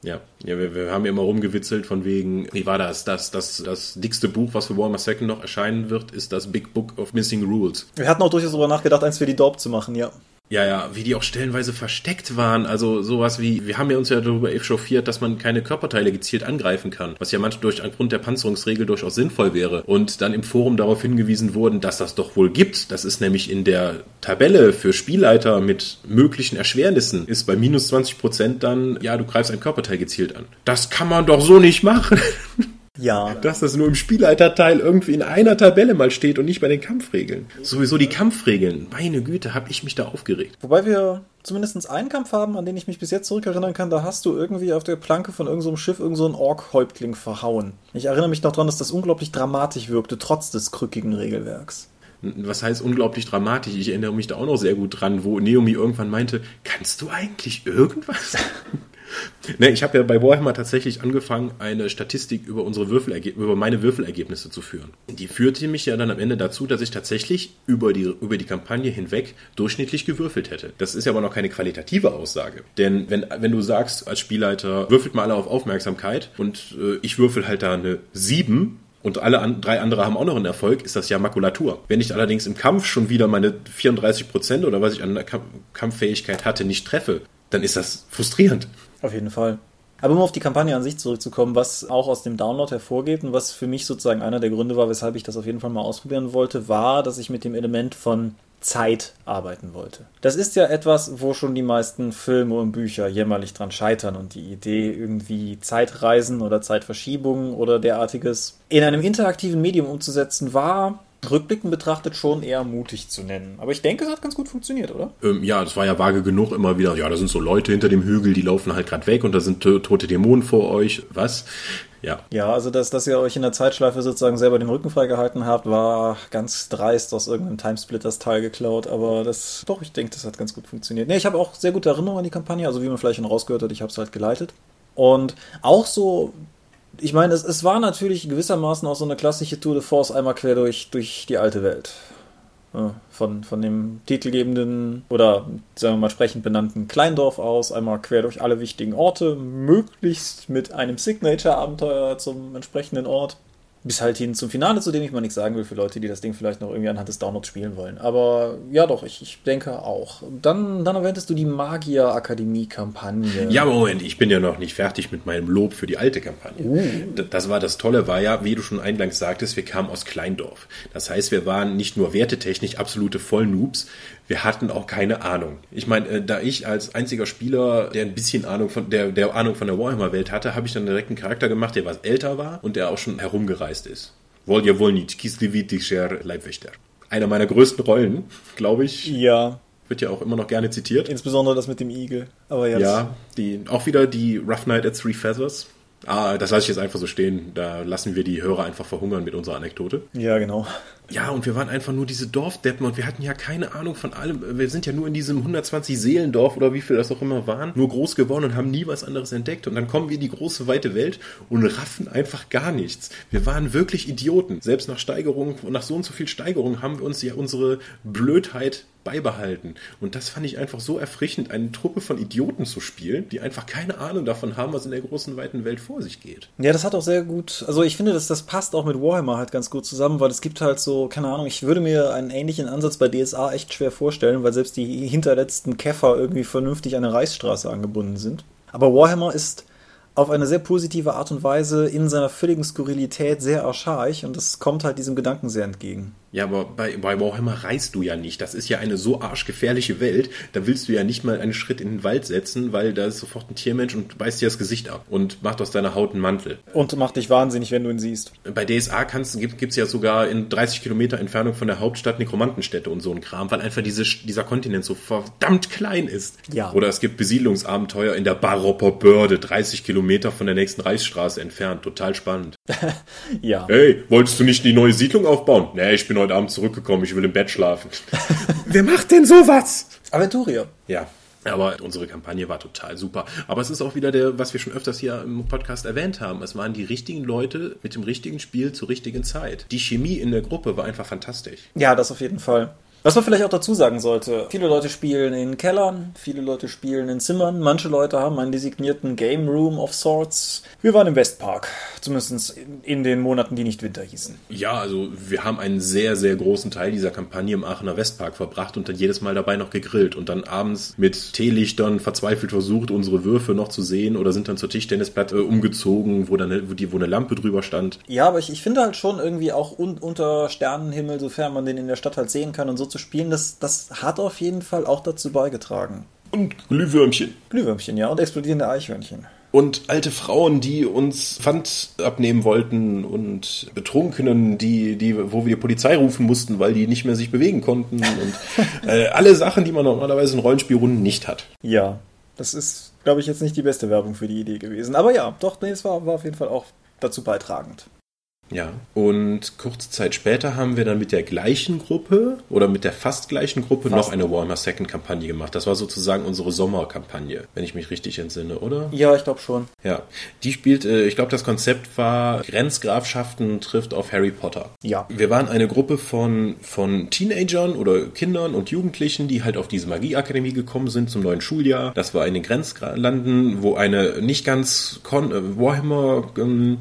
Ja, ja wir, wir haben ja immer rumgewitzelt von wegen, wie war das? Das, das, das dickste Buch, was für Warhammer Second noch erscheinen wird, ist das Big Book of Missing Rules. Wir hatten auch durchaus darüber nachgedacht, eins für die Dorp zu machen, ja. Ja, ja, wie die auch stellenweise versteckt waren. Also sowas wie, wir haben ja uns ja darüber echauffiert, dass man keine Körperteile gezielt angreifen kann, was ja manchmal durch aufgrund der Panzerungsregel durchaus sinnvoll wäre. Und dann im Forum darauf hingewiesen wurden, dass das doch wohl gibt. Das ist nämlich in der Tabelle für Spielleiter mit möglichen Erschwernissen, ist bei minus 20 Prozent dann, ja, du greifst ein Körperteil gezielt an. Das kann man doch so nicht machen. Ja. Dass das nur im Spielleiterteil irgendwie in einer Tabelle mal steht und nicht bei den Kampfregeln. Sowieso die Kampfregeln. Meine Güte, hab ich mich da aufgeregt. Wobei wir zumindest einen Kampf haben, an den ich mich bis jetzt zurückerinnern kann, da hast du irgendwie auf der Planke von irgendeinem so Schiff irgendeinen so Ork-Häuptling verhauen. Ich erinnere mich noch daran, dass das unglaublich dramatisch wirkte, trotz des krückigen Regelwerks. Was heißt unglaublich dramatisch? Ich erinnere mich da auch noch sehr gut dran, wo Neomi irgendwann meinte, kannst du eigentlich irgendwas? Ne, ich habe ja bei Warhammer tatsächlich angefangen, eine Statistik über unsere Würfelergebnisse, über meine Würfelergebnisse zu führen. Die führte mich ja dann am Ende dazu, dass ich tatsächlich über die, über die Kampagne hinweg durchschnittlich gewürfelt hätte. Das ist ja aber noch keine qualitative Aussage. Denn wenn, wenn du sagst als Spielleiter, würfelt mal alle auf Aufmerksamkeit und äh, ich würfel halt da eine 7, und alle an, drei andere haben auch noch einen Erfolg, ist das ja Makulatur. Wenn ich allerdings im Kampf schon wieder meine 34 Prozent oder was ich an Kampffähigkeit hatte, nicht treffe, dann ist das frustrierend. Auf jeden Fall. Aber um auf die Kampagne an sich zurückzukommen, was auch aus dem Download hervorgeht und was für mich sozusagen einer der Gründe war, weshalb ich das auf jeden Fall mal ausprobieren wollte, war, dass ich mit dem Element von Zeit arbeiten wollte. Das ist ja etwas, wo schon die meisten Filme und Bücher jämmerlich dran scheitern und die Idee, irgendwie Zeitreisen oder Zeitverschiebungen oder derartiges in einem interaktiven Medium umzusetzen, war rückblickend betrachtet schon eher mutig zu nennen. Aber ich denke, es hat ganz gut funktioniert, oder? Ähm, ja, das war ja vage genug immer wieder. Ja, da sind so Leute hinter dem Hügel, die laufen halt gerade weg und da sind tote Dämonen vor euch. Was? Ja. Ja, also dass, dass ihr euch in der Zeitschleife sozusagen selber den Rücken freigehalten habt, war ganz dreist aus irgendeinem Timesplitters-Teil geklaut. Aber das, doch, ich denke, das hat ganz gut funktioniert. Nee, ich habe auch sehr gute Erinnerungen an die Kampagne. Also wie man vielleicht schon rausgehört hat, ich habe es halt geleitet. Und auch so ich meine, es, es war natürlich gewissermaßen auch so eine klassische Tour de Force einmal quer durch, durch die alte Welt. Von, von dem titelgebenden oder sagen wir mal sprechend benannten Kleindorf aus, einmal quer durch alle wichtigen Orte, möglichst mit einem Signature-Abenteuer zum entsprechenden Ort. Bis halt hin zum Finale, zu dem ich mal nichts sagen will für Leute, die das Ding vielleicht noch irgendwie anhand des Downloads spielen wollen. Aber ja doch, ich, ich denke auch. Dann, dann erwähntest du die Magier-Akademie-Kampagne. Ja, Moment, ich bin ja noch nicht fertig mit meinem Lob für die alte Kampagne. Uh. Das war das Tolle, war ja, wie du schon eingangs sagtest, wir kamen aus Kleindorf. Das heißt, wir waren nicht nur wertetechnisch absolute Vollnoobs, wir hatten auch keine Ahnung. Ich meine, äh, da ich als einziger Spieler, der ein bisschen Ahnung von der, der Ahnung von der Warhammer-Welt hatte, habe ich dann direkt einen Charakter gemacht, der was älter war und der auch schon herumgereist ist. Wolja Wolnit, Kislevitischer Leibwächter. Einer meiner größten Rollen, glaube ich, Ja, wird ja auch immer noch gerne zitiert. insbesondere das mit dem Igel. Aber ja, Ja, die, auch wieder die Rough Night at Three Feathers. Ah, das lasse ich jetzt einfach so stehen. Da lassen wir die Hörer einfach verhungern mit unserer Anekdote. Ja genau. Ja, und wir waren einfach nur diese Dorfdeppen und wir hatten ja keine Ahnung von allem. Wir sind ja nur in diesem 120 Seelendorf oder wie viel das auch immer waren, nur groß geworden und haben nie was anderes entdeckt. Und dann kommen wir in die große, weite Welt und raffen einfach gar nichts. Wir waren wirklich Idioten. Selbst nach Steigerung, nach so und so viel Steigerung haben wir uns ja unsere Blödheit beibehalten. Und das fand ich einfach so erfrischend, eine Truppe von Idioten zu spielen, die einfach keine Ahnung davon haben, was in der großen, weiten Welt vor sich geht. Ja, das hat auch sehr gut, also ich finde, dass das passt auch mit Warhammer halt ganz gut zusammen, weil es gibt halt so, keine Ahnung, ich würde mir einen ähnlichen Ansatz bei DSA echt schwer vorstellen, weil selbst die hinterletzten Käfer irgendwie vernünftig an eine Reichsstraße angebunden sind. Aber Warhammer ist auf eine sehr positive Art und Weise in seiner völligen Skurrilität sehr archaisch und das kommt halt diesem Gedanken sehr entgegen. Ja, aber bei, bei Warhammer reist du ja nicht. Das ist ja eine so arschgefährliche Welt. Da willst du ja nicht mal einen Schritt in den Wald setzen, weil da ist sofort ein Tiermensch und beißt dir das Gesicht ab und macht aus deiner Haut einen Mantel. Und macht dich wahnsinnig, wenn du ihn siehst. Bei DSA kannst, gibt es ja sogar in 30 Kilometer Entfernung von der Hauptstadt Nekromantenstädte und so ein Kram, weil einfach diese, dieser Kontinent so verdammt klein ist. Ja. Oder es gibt Besiedlungsabenteuer in der Baropper Börde, 30 Kilometer von der nächsten Reichsstraße entfernt. Total spannend. Ja. Hey, wolltest du nicht die neue Siedlung aufbauen? Nee, ich bin heute Abend zurückgekommen, ich will im Bett schlafen. Wer macht denn sowas? Aventuria. Ja. Aber unsere Kampagne war total super. Aber es ist auch wieder der, was wir schon öfters hier im Podcast erwähnt haben. Es waren die richtigen Leute mit dem richtigen Spiel zur richtigen Zeit. Die Chemie in der Gruppe war einfach fantastisch. Ja, das auf jeden Fall. Was man vielleicht auch dazu sagen sollte, viele Leute spielen in Kellern, viele Leute spielen in Zimmern, manche Leute haben einen designierten Game Room of Sorts. Wir waren im Westpark, zumindest in, den Monaten, die nicht Winter hießen. Ja, also wir haben einen sehr, sehr großen Teil dieser Kampagne im Aachener Westpark verbracht und dann jedes Mal dabei noch gegrillt und dann abends mit Teelichtern verzweifelt versucht, unsere Würfe noch zu sehen oder sind dann zur Tischtennisplatte äh, umgezogen, wo, dann, eine- wo, die, wo eine Lampe drüber stand. Ja, aber ich, ich finde halt schon irgendwie auch un, unter Sternenhimmel, sofern man den in der Stadt halt sehen kann und so zu spielen, das, das hat auf jeden Fall auch dazu beigetragen. Und Glühwürmchen. Glühwürmchen, ja, und explodierende Eichhörnchen. Und alte Frauen, die uns Pfand abnehmen wollten und Betrunkenen, die, die, wo wir die Polizei rufen mussten, weil die nicht mehr sich bewegen konnten und äh, alle Sachen, die man normalerweise in Rollenspielrunden nicht hat. Ja, das ist, glaube ich, jetzt nicht die beste Werbung für die Idee gewesen. Aber ja, doch, nee, es war, war auf jeden Fall auch dazu beitragend. Ja. Und kurze Zeit später haben wir dann mit der gleichen Gruppe oder mit der fast gleichen Gruppe Fast. noch eine Warhammer Second Kampagne gemacht. Das war sozusagen unsere Sommerkampagne, wenn ich mich richtig entsinne, oder? Ja, ich glaube schon. Ja. Die spielt, äh, ich glaube, das Konzept war Grenzgrafschaften trifft auf Harry Potter. Ja. Wir waren eine Gruppe von, von Teenagern oder Kindern und Jugendlichen, die halt auf diese Magieakademie gekommen sind zum neuen Schuljahr. Das war in den Grenzlanden, wo eine nicht ganz äh, Warhammer ähm,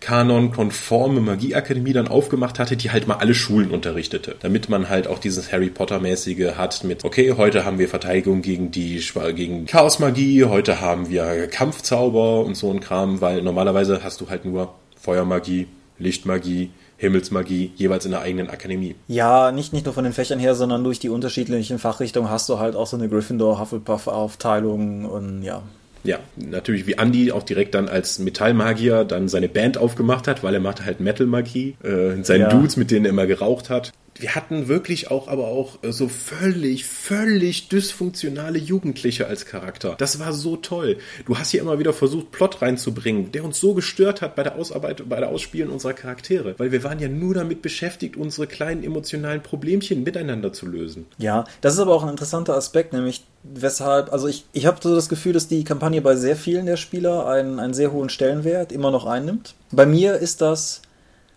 Kanon-konforme Magieakademie dann aufgemacht hatte, die halt mal alle Schulen unterrichtete. Damit man halt auch dieses Harry Potter-mäßige hat mit, okay, heute haben wir Verteidigung gegen die gegen Chaosmagie, heute haben wir Kampfzauber und so ein Kram, weil normalerweise hast du halt nur Feuermagie, Lichtmagie, Himmelsmagie, jeweils in der eigenen Akademie. Ja, nicht, nicht nur von den Fächern her, sondern durch die unterschiedlichen Fachrichtungen hast du halt auch so eine Gryffindor-Hufflepuff-Aufteilung und ja. Ja, natürlich wie Andy auch direkt dann als Metallmagier dann seine Band aufgemacht hat, weil er machte halt Metal-Magie, äh, seinen Ja. Dudes, mit denen er immer geraucht hat. Wir hatten wirklich auch, aber auch äh, so völlig, völlig dysfunktionale Jugendliche als Charakter. Das war so toll. Du hast hier immer wieder versucht, Plot reinzubringen, der uns so gestört hat bei der Ausarbeitung, bei der Ausspielen unserer Charaktere. Weil wir waren ja nur damit beschäftigt, unsere kleinen emotionalen Problemchen miteinander zu lösen. Ja, das ist aber auch ein interessanter Aspekt, nämlich weshalb, also ich, ich habe so das Gefühl, dass die Kampagne bei sehr vielen der Spieler einen, einen sehr hohen Stellenwert immer noch einnimmt. Bei mir ist das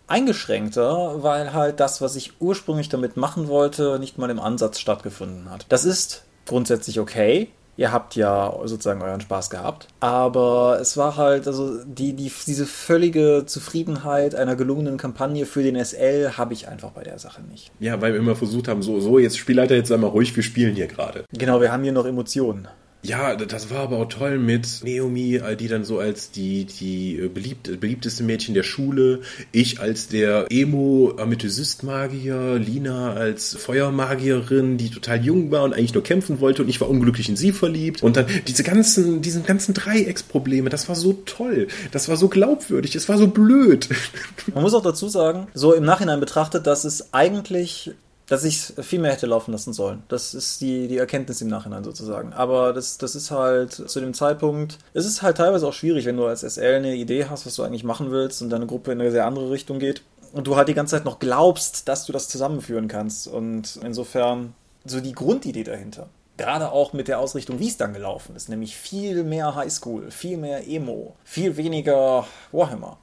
eingeschränkter, weil halt das, was ich ursprünglich damit machen wollte, nicht mal im Ansatz stattgefunden hat. Das ist grundsätzlich okay, Ihr habt ja sozusagen euren Spaß gehabt. Aber es war halt, also die, die, diese völlige Zufriedenheit einer gelungenen Kampagne für den SL habe ich einfach bei der Sache nicht. Ja, weil wir immer versucht haben, so, so, jetzt Spielleiter, jetzt sei mal ruhig, wir spielen hier gerade. Genau, wir haben hier noch Emotionen. Ja, das war aber auch toll mit Naomi, äh, die dann so als die, die äh, beliebt, beliebteste Mädchen der Schule, ich als der Emo-Amethyst-Magier, Lina als Feuermagierin, die total jung war und eigentlich nur kämpfen wollte und ich war unglücklich in sie verliebt. Und dann diese ganzen, diesen ganzen Dreiecksprobleme, das war so toll, das war so glaubwürdig, es war so blöd. Man muss auch dazu sagen, so im Nachhinein betrachtet, dass es eigentlich dass ich es viel mehr hätte laufen lassen sollen. Das ist die, die Erkenntnis im Nachhinein sozusagen. Aber das, das ist halt zu dem Zeitpunkt, es ist halt teilweise auch schwierig, wenn du als SL eine Idee hast, was du eigentlich machen willst und deine Gruppe in eine sehr andere Richtung geht und du halt die ganze Zeit noch glaubst, dass du das zusammenführen kannst. Und insofern so die Grundidee dahinter. Gerade auch mit der Ausrichtung, wie es dann gelaufen ist, nämlich viel mehr Highschool, viel mehr Emo, viel weniger Warhammer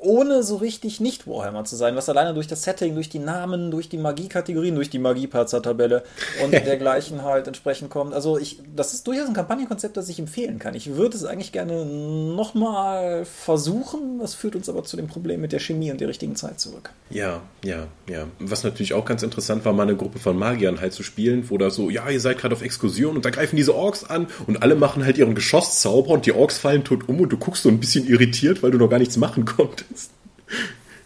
ohne so richtig nicht Warhammer zu sein, was alleine durch das Setting, durch die Namen, durch die Magie-Kategorien, durch die Magie-Patzer-Tabelle und dergleichen halt entsprechend kommt. Also ich, das ist durchaus ein Kampagnenkonzept, das ich empfehlen kann. Ich würde es eigentlich gerne nochmal versuchen. Das führt uns aber zu dem Problem mit der Chemie und der richtigen Zeit zurück. Ja, ja, ja. Was natürlich auch ganz interessant war, mal eine Gruppe von Magiern halt zu spielen, wo da so, ja, ihr seid gerade auf Exkursion und da greifen diese Orks an und alle machen halt ihren Geschosszauber und die Orks fallen tot um und du guckst so ein bisschen irritiert, weil du noch gar nichts machen konntest konntest.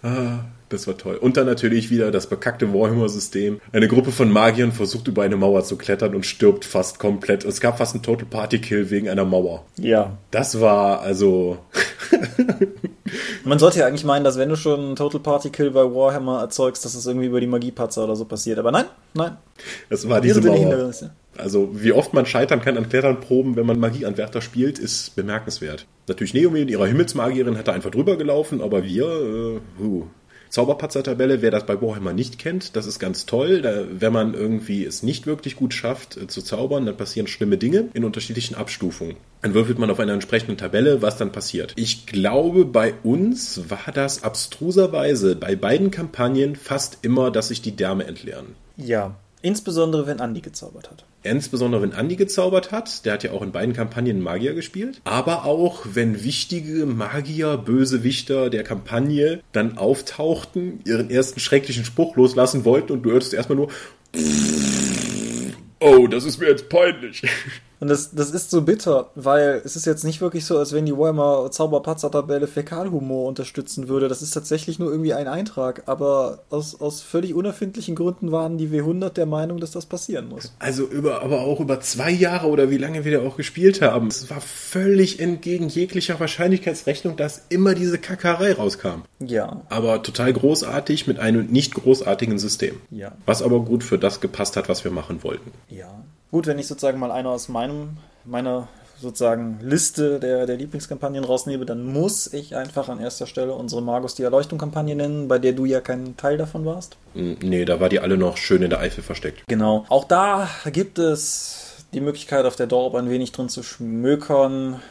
Ah, das war toll. Und dann natürlich wieder das bekackte Warhammer-System. Eine Gruppe von Magiern versucht über eine Mauer zu klettern und stirbt fast komplett. Es gab fast einen Total Party Kill wegen einer Mauer. Ja. Das war also. Man sollte ja eigentlich meinen, dass wenn du schon einen Total Party Kill bei Warhammer erzeugst, dass es irgendwie über die Magiepatzer oder so passiert. Aber nein, nein. Es war diese Mauer. Also wie oft man scheitern kann an Kletternproben, wenn man Magieanwärter spielt, ist bemerkenswert. Natürlich Neomi in ihrer Himmelsmagierin hat da einfach drüber gelaufen, aber wir, äh, uh. Zauberpatzer-Tabelle, wer das bei Warhammer nicht kennt, das ist ganz toll. Da, wenn man irgendwie es nicht wirklich gut schafft äh, zu zaubern, dann passieren schlimme Dinge in unterschiedlichen Abstufungen. Dann würfelt man auf einer entsprechenden Tabelle, was dann passiert. Ich glaube, bei uns war das abstruserweise bei beiden Kampagnen fast immer, dass sich die Därme entleeren. Ja, insbesondere wenn Andi gezaubert hat. Insbesondere wenn Andy gezaubert hat, der hat ja auch in beiden Kampagnen Magier gespielt, aber auch wenn wichtige Magier, Bösewichter der Kampagne dann auftauchten, ihren ersten schrecklichen Spruch loslassen wollten und du hörtest erstmal nur Oh, das ist mir jetzt peinlich. Und das, das ist so bitter, weil es ist jetzt nicht wirklich so, als wenn die Warhammer Zauberpatzer-Tabelle Fäkalhumor unterstützen würde. Das ist tatsächlich nur irgendwie ein Eintrag, aber aus, aus völlig unerfindlichen Gründen waren die W100 der Meinung, dass das passieren muss. Also über, aber auch über zwei Jahre oder wie lange wir da auch gespielt haben. Es war völlig entgegen jeglicher Wahrscheinlichkeitsrechnung, dass immer diese Kackerei rauskam. Ja. Aber total großartig mit einem nicht großartigen System. Ja. Was aber gut für das gepasst hat, was wir machen wollten. Ja. Gut, wenn ich sozusagen mal einer aus meinem, meiner sozusagen Liste der, der Lieblingskampagnen rausnehme, dann muss ich einfach an erster Stelle unsere Magus die Erleuchtung-Kampagne nennen, bei der du ja kein Teil davon warst. Nee, da war die alle noch schön in der Eifel versteckt. Genau. Auch da gibt es die Möglichkeit, auf der Dorp ein wenig drin zu schmökern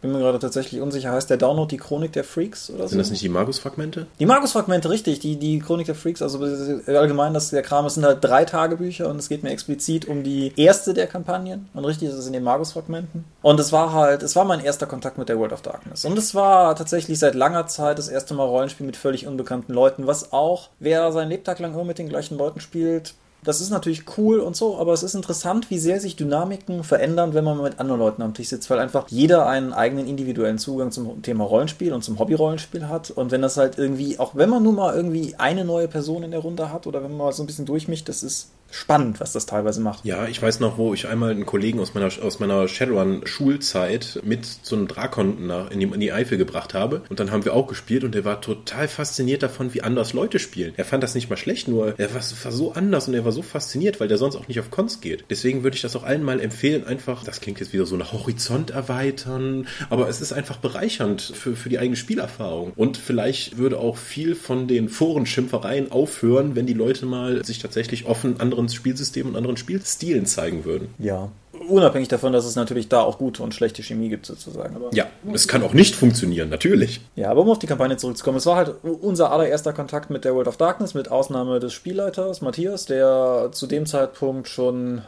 bin mir gerade tatsächlich unsicher. Heißt der Download die Chronik der Freaks oder so? Sind das nicht die Magus-Fragmente? Die Magus-Fragmente, richtig. Die, die Chronik der Freaks, also allgemein, das der Kram, es sind halt drei Tagebücher und es geht mir explizit um die erste der Kampagnen. Und richtig ist es in den Magus-Fragmenten. Und es war halt, es war mein erster Kontakt mit der World of Darkness. Und es war tatsächlich seit langer Zeit das erste Mal Rollenspiel mit völlig unbekannten Leuten, was auch, wer sein Lebtag lang immer mit den gleichen Leuten spielt, das ist natürlich cool und so, aber es ist interessant, wie sehr sich Dynamiken verändern, wenn man mit anderen Leuten am Tisch sitzt, weil einfach jeder einen eigenen individuellen Zugang zum Thema Rollenspiel und zum Hobby-Rollenspiel hat. Und wenn das halt irgendwie, auch wenn man nur mal irgendwie eine neue Person in der Runde hat oder wenn man mal so ein bisschen durchmischt, das ist spannend, was das teilweise macht. Ja, ich weiß noch, wo ich einmal einen Kollegen aus meiner, aus meiner Shadowrun-Schulzeit mit so einem Drakon nach, in, die, in die Eifel gebracht habe. Und dann haben wir auch gespielt und er war total fasziniert davon, wie anders Leute spielen. Er fand das nicht mal schlecht, nur er war, war so anders und er war so fasziniert, weil der sonst auch nicht auf Cons geht. Deswegen würde ich das auch allen mal empfehlen, einfach, das klingt jetzt wieder so nach Horizont erweitern, aber es ist einfach bereichernd für, für die eigene Spielerfahrung. Und vielleicht würde auch viel von den Forenschimpfereien aufhören, wenn die Leute mal sich tatsächlich offen andere anderen Spielsystemen und anderen Spielstilen zeigen würden. Ja. Unabhängig davon, dass es natürlich da auch gute und schlechte Chemie gibt, sozusagen. Aber ja, es kann auch nicht funktionieren, natürlich. Ja, aber um auf die Kampagne zurückzukommen, es war halt unser allererster Kontakt mit der World of Darkness, mit Ausnahme des Spielleiters Matthias, der zu dem Zeitpunkt schon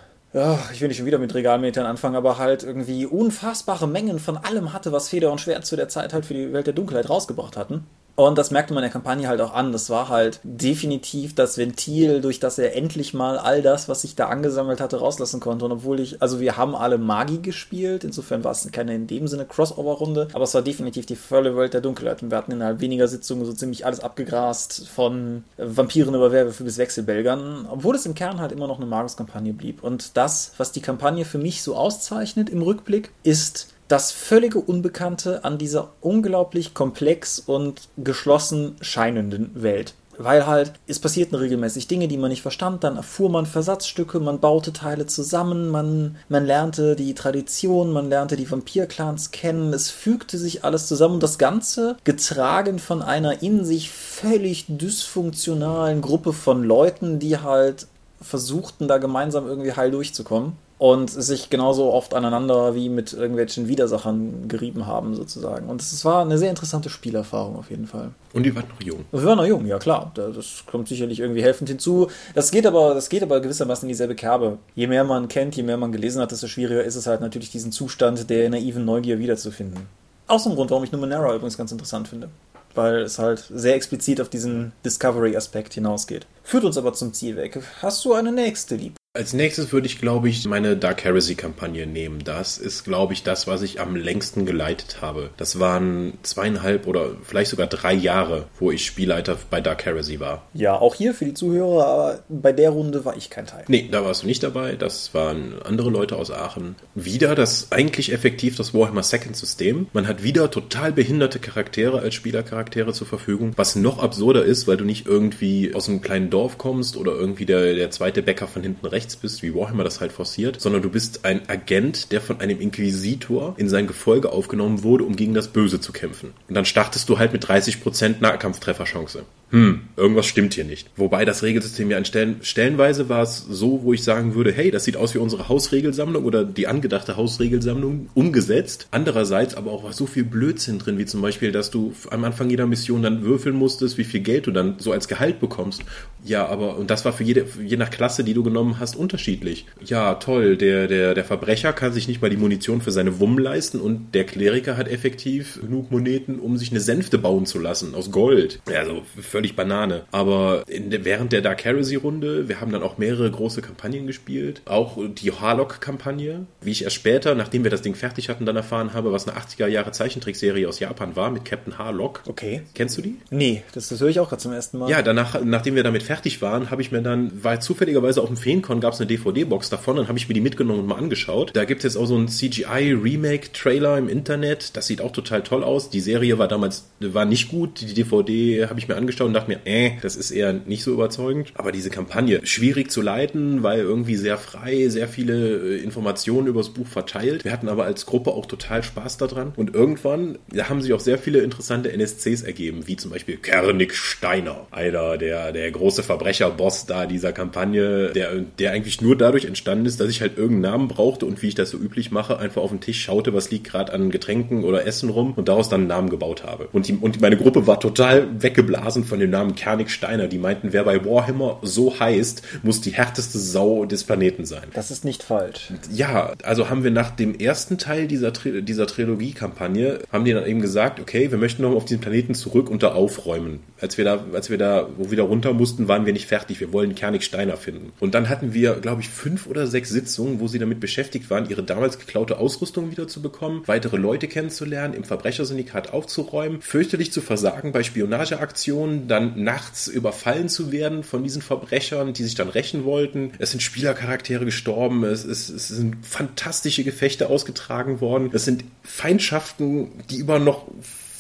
ich will nicht schon wieder mit Regalmetern anfangen, aber halt irgendwie unfassbare Mengen von allem hatte, was Feder und Schwert zu der Zeit halt für die Welt der Dunkelheit rausgebracht hatten. Und das merkte man in der Kampagne halt auch an. Das war halt definitiv das Ventil, durch das er endlich mal all das, was sich da angesammelt hatte, rauslassen konnte. Und obwohl ich, also wir haben alle Magi gespielt, insofern war es keine in dem Sinne Crossover-Runde, aber es war definitiv die volle Welt der Dunkelheit. Und wir hatten innerhalb weniger Sitzungen so ziemlich alles abgegrast, von Vampiren über Werwölfe bis Wechselbelgern, obwohl es im Kern halt immer noch eine Magus-Kampagne blieb. Und das, was die Kampagne für mich so auszeichnet im Rückblick, ist das völlige Unbekannte an dieser unglaublich komplex und geschlossen scheinenden Welt. Weil halt, es passierten regelmäßig Dinge, die man nicht verstand, dann erfuhr man Versatzstücke, man baute Teile zusammen, man, man lernte die Tradition, man lernte die Vampirclans kennen, es fügte sich alles zusammen und das Ganze getragen von einer in sich völlig dysfunktionalen Gruppe von Leuten, die halt versuchten, da gemeinsam irgendwie heil durchzukommen und sich genauso oft aneinander wie mit irgendwelchen Widersachern gerieben haben, sozusagen. Und es war eine sehr interessante Spielerfahrung auf jeden Fall. Und die waren noch jung. Wir waren noch jung, ja klar. Das kommt sicherlich irgendwie helfend hinzu. Das geht aber, das geht aber gewissermaßen in dieselbe Kerbe. Je mehr man kennt, je mehr man gelesen hat, desto schwieriger ist es halt natürlich, diesen Zustand der naiven Neugier wiederzufinden. Auch so ein Grund, warum ich Numenera übrigens ganz interessant finde weil es halt sehr explizit auf diesen Discovery-Aspekt hinausgeht. Führt uns aber zum Ziel weg. Hast du eine nächste, Lieb? Als nächstes würde ich, glaube ich, meine Dark Heresy-Kampagne nehmen. Das ist, glaube ich, das, was ich am längsten geleitet habe. Das waren zweieinhalb oder vielleicht sogar drei Jahre, wo ich Spielleiter bei Dark Heresy war. Ja, auch hier für die Zuhörer, aber bei der Runde war ich kein Teil. Nee, da warst du nicht dabei. Das waren andere Leute aus Aachen. Wieder das eigentlich effektiv das Warhammer Second System. Man hat wieder total behinderte Charaktere als Spielercharaktere zur Verfügung, was noch absurder ist, weil du nicht irgendwie aus einem kleinen Dorf kommst oder irgendwie der, der zweite Bäcker von hinten rechts rechts bist, wie Warhammer das halt forciert, sondern du bist ein Agent, der von einem Inquisitor in sein Gefolge aufgenommen wurde, um gegen das Böse zu kämpfen. Und dann startest du halt mit 30% Nahkampftrefferchance hm, irgendwas stimmt hier nicht. Wobei das Regelsystem ja an Stellen, stellenweise war es so, wo ich sagen würde, hey, das sieht aus wie unsere Hausregelsammlung oder die angedachte Hausregelsammlung umgesetzt. Andererseits aber auch war so viel Blödsinn drin, wie zum Beispiel, dass du am Anfang jeder Mission dann würfeln musstest, wie viel Geld du dann so als Gehalt bekommst. Ja, aber, und das war für jede, je nach Klasse, die du genommen hast, unterschiedlich. Ja, toll, der, der, der Verbrecher kann sich nicht mal die Munition für seine Wumm leisten und der Kleriker hat effektiv genug Moneten, um sich eine Sänfte bauen zu lassen aus Gold. Also völlig völlig Banane. Aber der, während der Dark Heresy-Runde, wir haben dann auch mehrere große Kampagnen gespielt. Auch die Harlock-Kampagne, wie ich erst später, nachdem wir das Ding fertig hatten, dann erfahren habe, was eine 80er-Jahre Zeichentrickserie aus Japan war mit Captain Harlock. Okay. Kennst du die? Nee, das, das höre ich auch gerade zum ersten Mal. Ja, danach, nachdem wir damit fertig waren, habe ich mir dann, weil zufälligerweise auf dem Feencon gab es eine DVD-Box davon, dann habe ich mir die mitgenommen und mal angeschaut. Da gibt es jetzt auch so einen CGI-Remake-Trailer im Internet. Das sieht auch total toll aus. Die Serie war damals, war nicht gut. Die DVD habe ich mir angeschaut und dachte mir, äh, das ist eher nicht so überzeugend. Aber diese Kampagne, schwierig zu leiten, weil irgendwie sehr frei, sehr viele äh, Informationen übers Buch verteilt. Wir hatten aber als Gruppe auch total Spaß daran. Und irgendwann, da haben sich auch sehr viele interessante NSCs ergeben, wie zum Beispiel Kernig Steiner, einer der, der große Verbrecherboss da dieser Kampagne, der, der eigentlich nur dadurch entstanden ist, dass ich halt irgendeinen Namen brauchte und wie ich das so üblich mache, einfach auf den Tisch schaute, was liegt gerade an Getränken oder Essen rum und daraus dann einen Namen gebaut habe. Und, die, und meine Gruppe war total weggeblasen von dem Namen Kernig Steiner. Die meinten, wer bei Warhammer so heißt, muss die härteste Sau des Planeten sein. Das ist nicht falsch. Ja, also haben wir nach dem ersten Teil dieser, dieser Trilogie-Kampagne, haben die dann eben gesagt, okay, wir möchten noch auf diesen Planeten zurück und da aufräumen. Als wir da, als wir da wo wieder runter mussten, waren wir nicht fertig. Wir wollen Kernig Steiner finden. Und dann hatten wir, glaube ich, fünf oder sechs Sitzungen, wo sie damit beschäftigt waren, ihre damals geklaute Ausrüstung wieder zu bekommen, weitere Leute kennenzulernen, im Verbrechersyndikat aufzuräumen, fürchterlich zu versagen bei Spionageaktionen, dann nachts überfallen zu werden von diesen Verbrechern, die sich dann rächen wollten. Es sind Spielercharaktere gestorben, es, es, es sind fantastische Gefechte ausgetragen worden, es sind Feindschaften, die über noch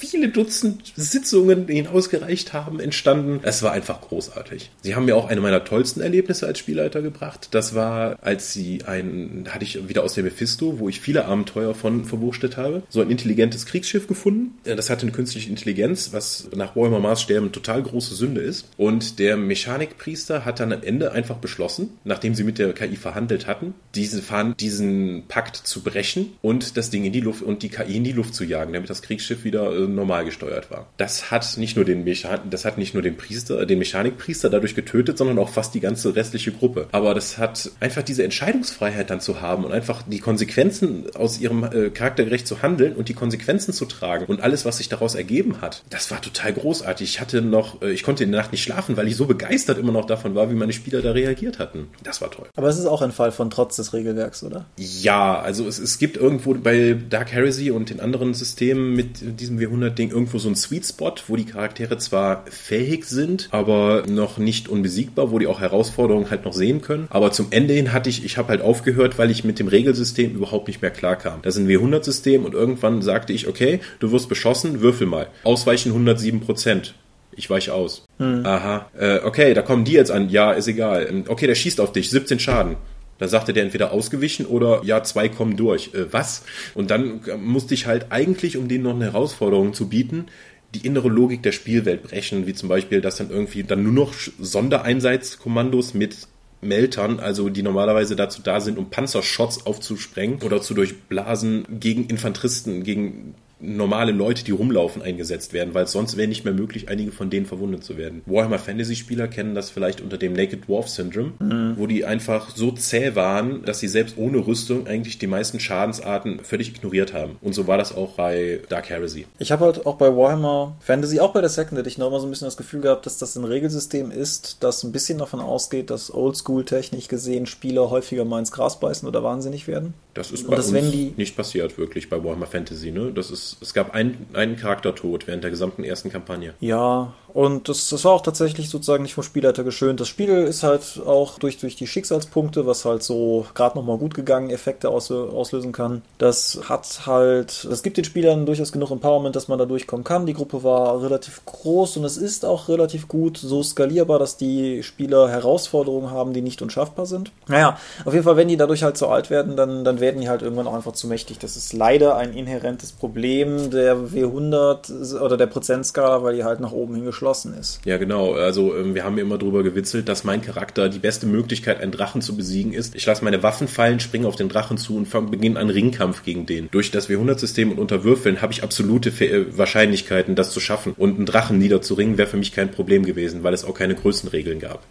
viele Dutzend Sitzungen hinausgereicht haben, entstanden. Es war einfach großartig. Sie haben mir auch eine meiner tollsten Erlebnisse als Spielleiter gebracht. Das war, als sie ein, hatte ich wieder aus der Mephisto, wo ich viele Abenteuer von verwurstet habe, so ein intelligentes Kriegsschiff gefunden. Das hatte eine künstliche Intelligenz, was nach Warhammer Maßstäben total große Sünde ist. Und der Mechanikpriester hat dann am Ende einfach beschlossen, nachdem sie mit der KI verhandelt hatten, diesen, diesen Pakt zu brechen und das Ding in die Luft und die KI in die Luft zu jagen, damit das Kriegsschiff wieder normal gesteuert war. Das hat nicht nur den Mechan das hat nicht nur den Priester, den Mechanikpriester dadurch getötet, sondern auch fast die ganze restliche Gruppe. Aber das hat einfach diese Entscheidungsfreiheit dann zu haben und einfach die Konsequenzen aus ihrem äh, charaktergerecht zu handeln und die Konsequenzen zu tragen und alles, was sich daraus ergeben hat. Das war total großartig. Ich hatte noch, äh, ich konnte in der Nacht nicht schlafen, weil ich so begeistert immer noch davon war, wie meine Spieler da reagiert hatten. Das war toll. Aber es ist auch ein Fall von Trotz des Regelwerks, oder? Ja, also es, es gibt irgendwo bei Dark Heresy und den anderen Systemen mit diesem W100-Ding irgendwo so ein Sweet Spot, wo die Charaktere zwar fähig sind, aber noch nicht unbesiegbar, wo die auch Herausforderungen halt noch sehen können. Aber zum Ende hin hatte ich, ich habe halt aufgehört, weil ich mit dem Regelsystem überhaupt nicht mehr klarkam. Das ist ein W100-System und irgendwann sagte ich, okay, du wirst beschossen, würfel mal. Ausweichen 107 Prozent. Ich weiche aus. Hm. Aha. Äh, okay, da kommen die jetzt an. Ja, ist egal. Ähm, okay, der schießt auf dich. 17 Schaden. Da sagte der entweder ausgewichen oder ja, zwei kommen durch. Äh, was? Und dann musste ich halt eigentlich, um denen noch eine Herausforderung zu bieten, die innere Logik der Spielwelt brechen, wie zum Beispiel, dass dann irgendwie dann nur noch Sondereinsatzkommandos mit Meltern, also die normalerweise dazu da sind, um Panzershots aufzusprengen oder zu durchblasen gegen Infanteristen, gegen normale Leute, die rumlaufen, eingesetzt werden, weil sonst wäre nicht mehr möglich, einige von denen verwundet zu werden. Warhammer Fantasy Spieler kennen das vielleicht unter dem Naked Dwarf Syndrome, mhm. wo die einfach so zäh waren, dass sie selbst ohne Rüstung eigentlich die meisten Schadensarten völlig ignoriert haben. Und so war das auch bei Dark Heresy. Ich habe halt auch bei Warhammer Fantasy, auch bei der Second Edition, immer so ein bisschen das Gefühl gehabt, dass das ein Regelsystem ist, das ein bisschen davon ausgeht, dass Oldschool-technisch gesehen Spieler häufiger mal ins Gras beißen oder wahnsinnig werden. Das ist bei uns nicht passiert, wirklich, bei Warhammer Fantasy. Ne? Das ist es gab ein, einen Charaktertod während der gesamten ersten Kampagne. Ja, und das, das war auch tatsächlich sozusagen nicht vom Spielleiter geschönt. Das Spiel ist halt auch durch, durch die Schicksalspunkte, was halt so gerade nochmal gut gegangen Effekte aus, auslösen kann. Das hat halt, das gibt den Spielern durchaus genug Empowerment, dass man da durchkommen kann. Die Gruppe war relativ groß und es ist auch relativ gut so skalierbar, dass die Spieler Herausforderungen haben, die nicht unschaffbar sind. Naja, auf jeden Fall, wenn die dadurch halt so alt werden, dann, dann werden die halt irgendwann auch einfach zu mächtig. Das ist leider ein inhärentes Problem der W100 oder der Prozentskala, weil die halt nach oben hingeschlagen geschlossen ist. Ja, genau. Also ähm, wir haben immer drüber gewitzelt, dass mein Charakter die beste Möglichkeit, einen Drachen zu besiegen ist. Ich lasse meine Waffen fallen, springe auf den Drachen zu und beginne einen Ringkampf gegen den. Durch das W100-System und Unterwürfeln habe ich absolute äh, Wahrscheinlichkeiten, das zu schaffen. Und einen Drachen niederzuringen wäre für mich kein Problem gewesen, weil es auch keine Größenregeln gab.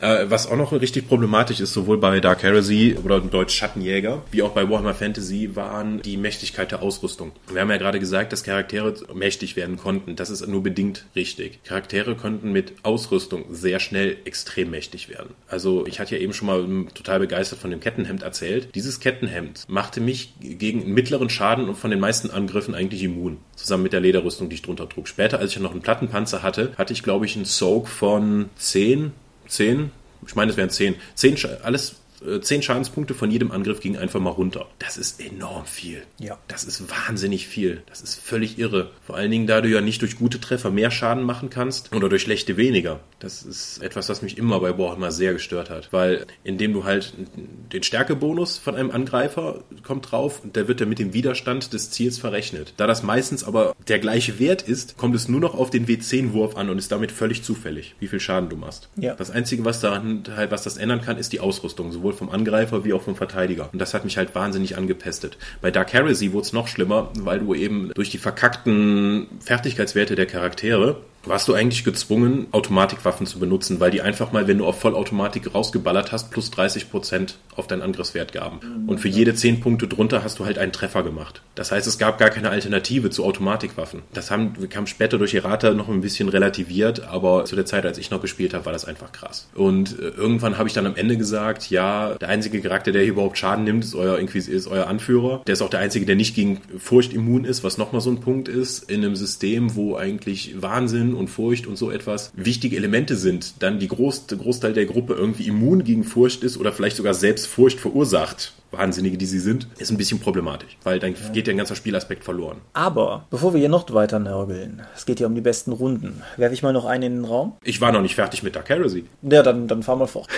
Äh. Was auch noch richtig problematisch ist, sowohl bei Dark Heresy oder im Deutsch Schattenjäger, wie auch bei Warhammer Fantasy, waren die Mächtigkeit der Ausrüstung. Wir haben ja gerade gesagt, dass Charaktere mächtig werden konnten. Das ist nur bedingt richtig. Charaktere konnten mit Ausrüstung sehr schnell extrem mächtig werden. Also ich hatte ja eben schon mal total begeistert von dem Kettenhemd erzählt. Dieses Kettenhemd machte mich gegen mittleren Schaden und von den meisten Angriffen eigentlich immun. Zusammen mit der Lederrüstung, die ich drunter trug. Später, als ich noch einen Plattenpanzer hatte, hatte ich glaube ich einen Soak von 10 zehn, ich meine, es wären zehn, zehn, alles 10 äh, Schadenspunkte von jedem Angriff gingen einfach mal runter. Das ist enorm viel. Ja. Das ist wahnsinnig viel. Das ist völlig irre. Vor allen Dingen, da du ja nicht durch gute Treffer mehr Schaden machen kannst oder durch schlechte weniger. Das ist etwas, was mich immer bei Warhammer sehr gestört hat. Weil indem du halt den Stärkebonus von einem Angreifer kommt drauf und der wird dann mit dem Widerstand des Ziels verrechnet. Da das meistens aber der gleiche Wert ist, kommt es nur noch auf den W10-Wurf an und ist damit völlig zufällig, wie viel Schaden du machst. Ja. Das Einzige, was daran halt, was das ändern kann, ist die Ausrüstung. Sowohl sowohl vom Angreifer wie auch vom Verteidiger. Und das hat mich halt wahnsinnig angepestet. Bei Dark Heresy wurde es noch schlimmer, weil du eben durch die verkackten Fertigkeitswerte der Charaktere warst du eigentlich gezwungen, Automatikwaffen zu benutzen, weil die einfach mal, wenn du auf Vollautomatik rausgeballert hast, plus 30 Prozent auf deinen Angriffswert gaben. Und für jede 10 Punkte drunter hast du halt einen Treffer gemacht. Das heißt, es gab gar keine Alternative zu Automatikwaffen. Das haben, kam später durch Errata noch ein bisschen relativiert, aber zu der Zeit, als ich noch gespielt habe, war das einfach krass. Und äh, irgendwann habe ich dann am Ende gesagt, ja, der einzige Charakter, der hier überhaupt Schaden nimmt, ist euer Inquis ist euer Anführer. Der ist auch der einzige, der nicht gegen Furcht immun ist, was nochmal so ein Punkt ist, in einem System, wo eigentlich Wahnsinn und Furcht und so etwas wichtige Elemente sind, dann die Groß, Großteil der Gruppe irgendwie immun gegen Furcht ist oder vielleicht sogar selbst Furcht verursacht, Wahnsinnige, die sie sind, ist ein bisschen problematisch, weil dann ja. geht ja ein ganzer Spielaspekt verloren. Aber bevor wir hier noch weiter nörgeln, es geht ja um die besten Runden, werfe ich mal noch einen in den Raum. Ich war noch nicht fertig mit Dark Heresy. Ja, dann, dann fahr mal fort.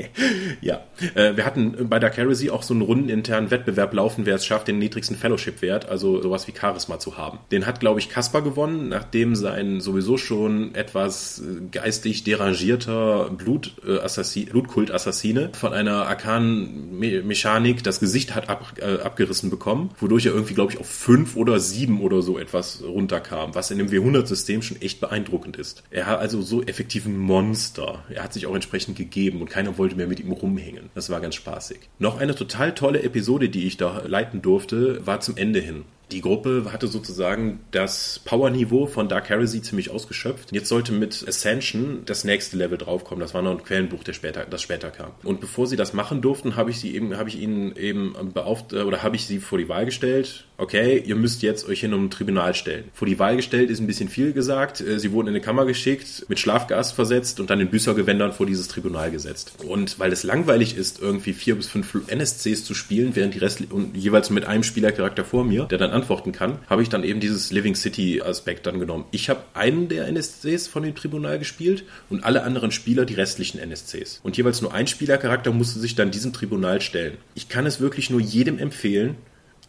ja, äh, wir hatten bei Dark Heresy auch so einen rundeninternen Wettbewerb laufen, wer es schafft, den niedrigsten Fellowship-Wert, also sowas wie Charisma zu haben. Den hat, glaube ich, Kaspar gewonnen, nachdem sein sowieso schon etwas äh, geistig derangierter Blut, äh, Blutkult-Assassine von einer arkanen Me Mechanik Panik das Gesicht hat ab, äh, abgerissen bekommen, wodurch er irgendwie, glaube ich, auf fünf oder sieben oder so etwas runterkam, was in dem W100-System schon echt beeindruckend ist. Er hat also so effektiv ein Monster. Er hat sich auch entsprechend gegeben und keiner wollte mehr mit ihm rumhängen. Das war ganz spaßig. Noch eine total tolle Episode, die ich da leiten durfte, war zum Ende hin. Die Gruppe hatte sozusagen das Powerniveau von Dark Heresy ziemlich ausgeschöpft. Jetzt sollte mit Ascension das nächste Level draufkommen. Das war noch ein Quellenbuch, der später, das später kam. Und bevor sie das machen durften, habe ich sie eben, habe ich ihnen eben beauft oder habe ich sie vor die Wahl gestellt. Okay, ihr müsst jetzt euch hin um ein Tribunal stellen. Vor die Wahl gestellt ist ein bisschen viel gesagt. Äh, sie wurden in eine Kammer geschickt, mit Schlafgas versetzt und dann in Büßergewändern vor dieses Tribunal gesetzt. Und weil es langweilig ist, irgendwie vier bis fünf NSCs zu spielen, während die Rest und jeweils mit einem Spielercharakter vor mir, der dann antworten kann, habe ich dann eben dieses Living City Aspekt dann genommen. Ich habe einen der NSCs von dem Tribunal gespielt und alle anderen Spieler die restlichen NSCs. Und jeweils nur ein Spielercharakter musste sich dann diesem Tribunal stellen. Ich kann es wirklich nur jedem empfehlen,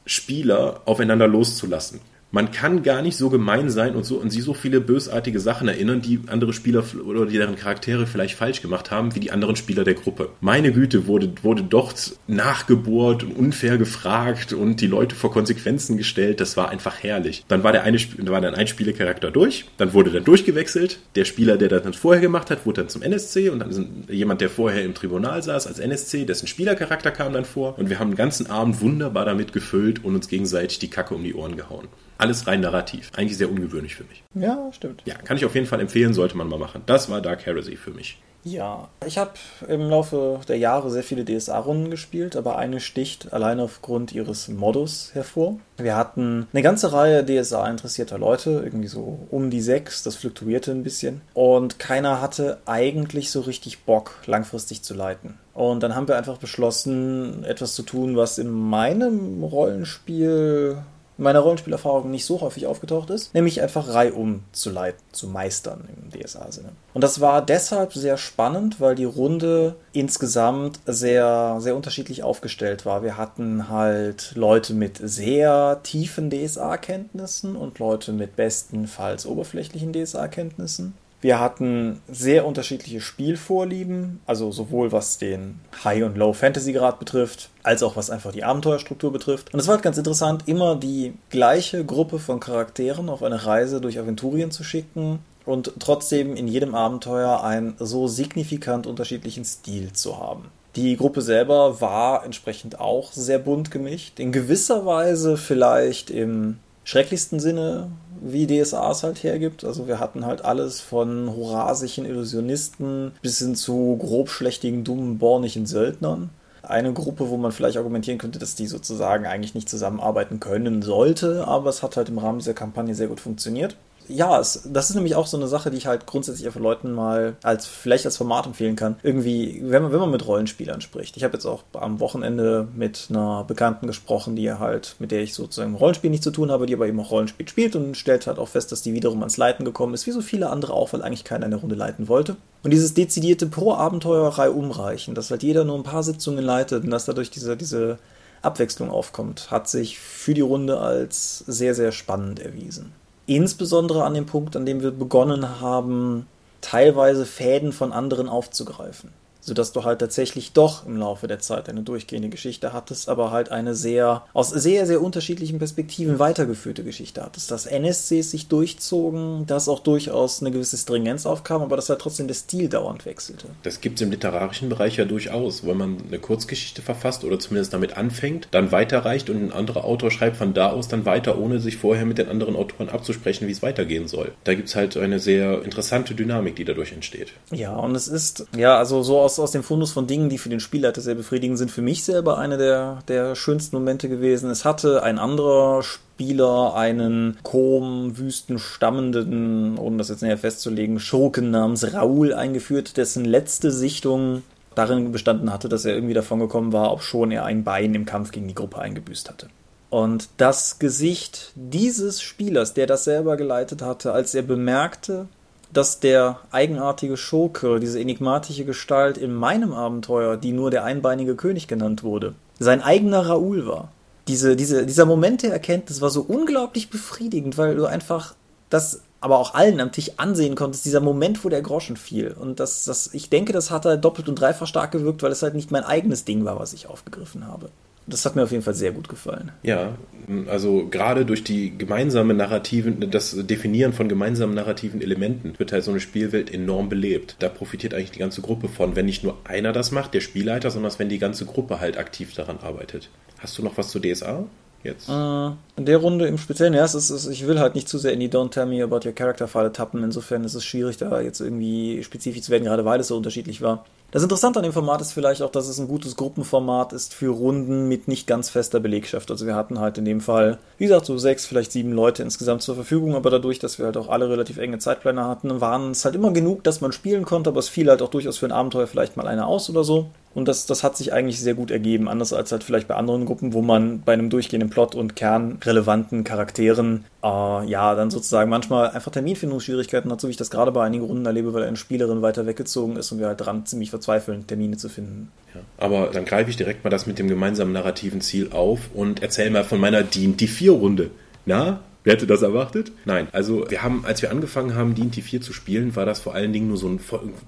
Spieler aufeinander loszulassen man kann gar nicht so gemein sein und so und sie so viele bösartige Sachen erinnern, die andere Spieler oder deren Charaktere vielleicht falsch gemacht haben, wie die anderen Spieler der Gruppe. Meine Güte, wurde, wurde dort nachgebohrt und unfair gefragt und die Leute vor Konsequenzen gestellt. Das war einfach herrlich. Dann war der eine, war dann ein Spielercharakter durch, dann wurde dann durchgewechselt. Der Spieler, der das dann vorher gemacht hat, wurde dann zum NSC und dann ist jemand, der vorher im Tribunal saß als NSC, dessen Spielercharakter kam dann vor und wir haben den ganzen Abend wunderbar damit gefüllt und uns gegenseitig die Kacke um die Ohren gehauen alles rein narrativ. Eigentlich sehr ungewöhnlich für mich. Ja, stimmt. Ja, kann ich auf jeden Fall empfehlen, sollte man mal machen. Das war Dark Heresy für mich. Ja, ich habe im Laufe der Jahre sehr viele DSA-Runden gespielt, aber eine sticht allein aufgrund ihres Modus hervor. Wir hatten eine ganze Reihe DSA-interessierter Leute, irgendwie so um die sechs, das fluktuierte ein bisschen. Und keiner hatte eigentlich so richtig Bock, langfristig zu leiten. Und dann haben wir einfach beschlossen, etwas zu tun, was in meinem Rollenspiel in meiner Rollenspielerfahrung nicht so häufig aufgetaucht ist, nämlich einfach reihum zu leiten, zu meistern im DSA-Sinne. Und das war deshalb sehr spannend, weil die Runde insgesamt sehr, sehr unterschiedlich aufgestellt war. Wir hatten halt Leute mit sehr tiefen DSA-Kenntnissen und Leute mit bestenfalls oberflächlichen DSA-Kenntnissen. Wir hatten sehr unterschiedliche Spielvorlieben, also sowohl was den High- und Low-Fantasy-Grad betrifft, als auch was einfach die Abenteuerstruktur betrifft. Und es war halt ganz interessant, immer die gleiche Gruppe von Charakteren auf eine Reise durch Aventurien zu schicken und trotzdem in jedem Abenteuer einen so signifikant unterschiedlichen Stil zu haben. Die Gruppe selber war entsprechend auch sehr bunt gemischt. In gewisser Weise vielleicht im schrecklichsten Sinne wie DSA es halt hergibt. Also wir hatten halt alles von horasigen Illusionisten bis hin zu grobschlächtigen, dummen, bornigen Söldnern. Eine Gruppe, wo man vielleicht argumentieren könnte, dass die sozusagen eigentlich nicht zusammenarbeiten können sollte, aber es hat halt im Rahmen dieser Kampagne sehr gut funktioniert ja, es, das ist nämlich auch so eine Sache, die ich halt grundsätzlich für Leuten mal als vielleicht als Format empfehlen kann. Irgendwie, wenn man, wenn man mit Rollenspielern spricht. Ich habe jetzt auch am Wochenende mit einer Bekannten gesprochen, die halt, mit der ich sozusagen Rollenspiel nicht zu tun habe, die aber eben auch Rollenspiel spielt und stellt halt auch fest, dass die wiederum ans Leiten gekommen ist, wie so viele andere auch, weil eigentlich keiner eine Runde leiten wollte. Und dieses dezidierte Pro-Abenteuererei umreichen, dass halt jeder nur ein paar Sitzungen leitet und dass dadurch diese, diese Abwechslung aufkommt, hat sich für die Runde als sehr, sehr spannend erwiesen. Insbesondere an dem Punkt, an dem wir begonnen haben, teilweise Fäden von anderen aufzugreifen sodass du halt tatsächlich doch im Laufe der Zeit eine durchgehende Geschichte hattest, aber halt eine sehr, aus sehr, sehr unterschiedlichen Perspektiven weitergeführte Geschichte hattest. Dass NSCs sich durchzogen, dass auch durchaus eine gewisse Stringenz aufkam, aber dass halt trotzdem der Stil dauernd wechselte. Das gibt es im literarischen Bereich ja durchaus, wenn man eine Kurzgeschichte verfasst oder zumindest damit anfängt, dann weiterreicht und ein anderer Autor schreibt von da aus dann weiter, ohne sich vorher mit den anderen Autoren abzusprechen, wie es weitergehen soll. Da gibt es halt eine sehr interessante Dynamik, die dadurch entsteht. Ja, und es ist, ja, also so aus aus, aus dem Fundus von Dingen, die für den Spielleiter sehr befriedigend sind, für mich selber eine der, der schönsten Momente gewesen. Es hatte ein anderer Spieler einen Kom, Wüsten stammenden, ohne das jetzt näher festzulegen, Schurken namens Raoul eingeführt, dessen letzte Sichtung darin bestanden hatte, dass er irgendwie davon gekommen war, ob schon er ein Bein im Kampf gegen die Gruppe eingebüßt hatte. Und das Gesicht dieses Spielers, der das selber geleitet hatte, als er bemerkte, dass der eigenartige Schurke, diese enigmatische Gestalt in meinem Abenteuer, die nur der einbeinige König genannt wurde, sein eigener Raoul war. Diese, diese, dieser Moment der Erkenntnis war so unglaublich befriedigend, weil du einfach das aber auch allen am Tisch ansehen konntest, dieser Moment, wo der Groschen fiel. Und das, das, ich denke, das hat halt doppelt und dreifach stark gewirkt, weil es halt nicht mein eigenes Ding war, was ich aufgegriffen habe. Das hat mir auf jeden Fall sehr gut gefallen. Ja, also gerade durch die gemeinsamen Narrativen, das Definieren von gemeinsamen narrativen Elementen wird halt so eine Spielwelt enorm belebt. Da profitiert eigentlich die ganze Gruppe von, wenn nicht nur einer das macht, der Spielleiter, sondern wenn die ganze Gruppe halt aktiv daran arbeitet. Hast du noch was zu DSA? Jetzt. Äh, in der Runde im Speziellen, ja, es ist, ich will halt nicht zu sehr in die Don't Tell Me About Your Character Falle tappen. Insofern ist es schwierig, da jetzt irgendwie spezifisch zu werden, gerade weil es so unterschiedlich war. Das Interessante an dem Format ist vielleicht auch, dass es ein gutes Gruppenformat ist für Runden mit nicht ganz fester Belegschaft. Also wir hatten halt in dem Fall, wie gesagt, so sechs, vielleicht sieben Leute insgesamt zur Verfügung, aber dadurch, dass wir halt auch alle relativ enge Zeitpläne hatten, waren es halt immer genug, dass man spielen konnte, aber es fiel halt auch durchaus für ein Abenteuer vielleicht mal einer aus oder so. Und das, das hat sich eigentlich sehr gut ergeben, anders als halt vielleicht bei anderen Gruppen, wo man bei einem durchgehenden Plot und kernrelevanten Charakteren äh, ja dann sozusagen manchmal einfach Terminfindungsschwierigkeiten hat, so wie ich das gerade bei einigen Runden erlebe, weil eine Spielerin weiter weggezogen ist und wir halt dran ziemlich verzweifeln, Termine zu finden. Ja, aber dann greife ich direkt mal das mit dem gemeinsamen narrativen Ziel auf und erzähle mal von meiner D&D 4 Runde. Na, Wer hätte das erwartet? Nein. Also wir haben, als wir angefangen haben, D&T 4 zu spielen, war das vor allen Dingen nur so ein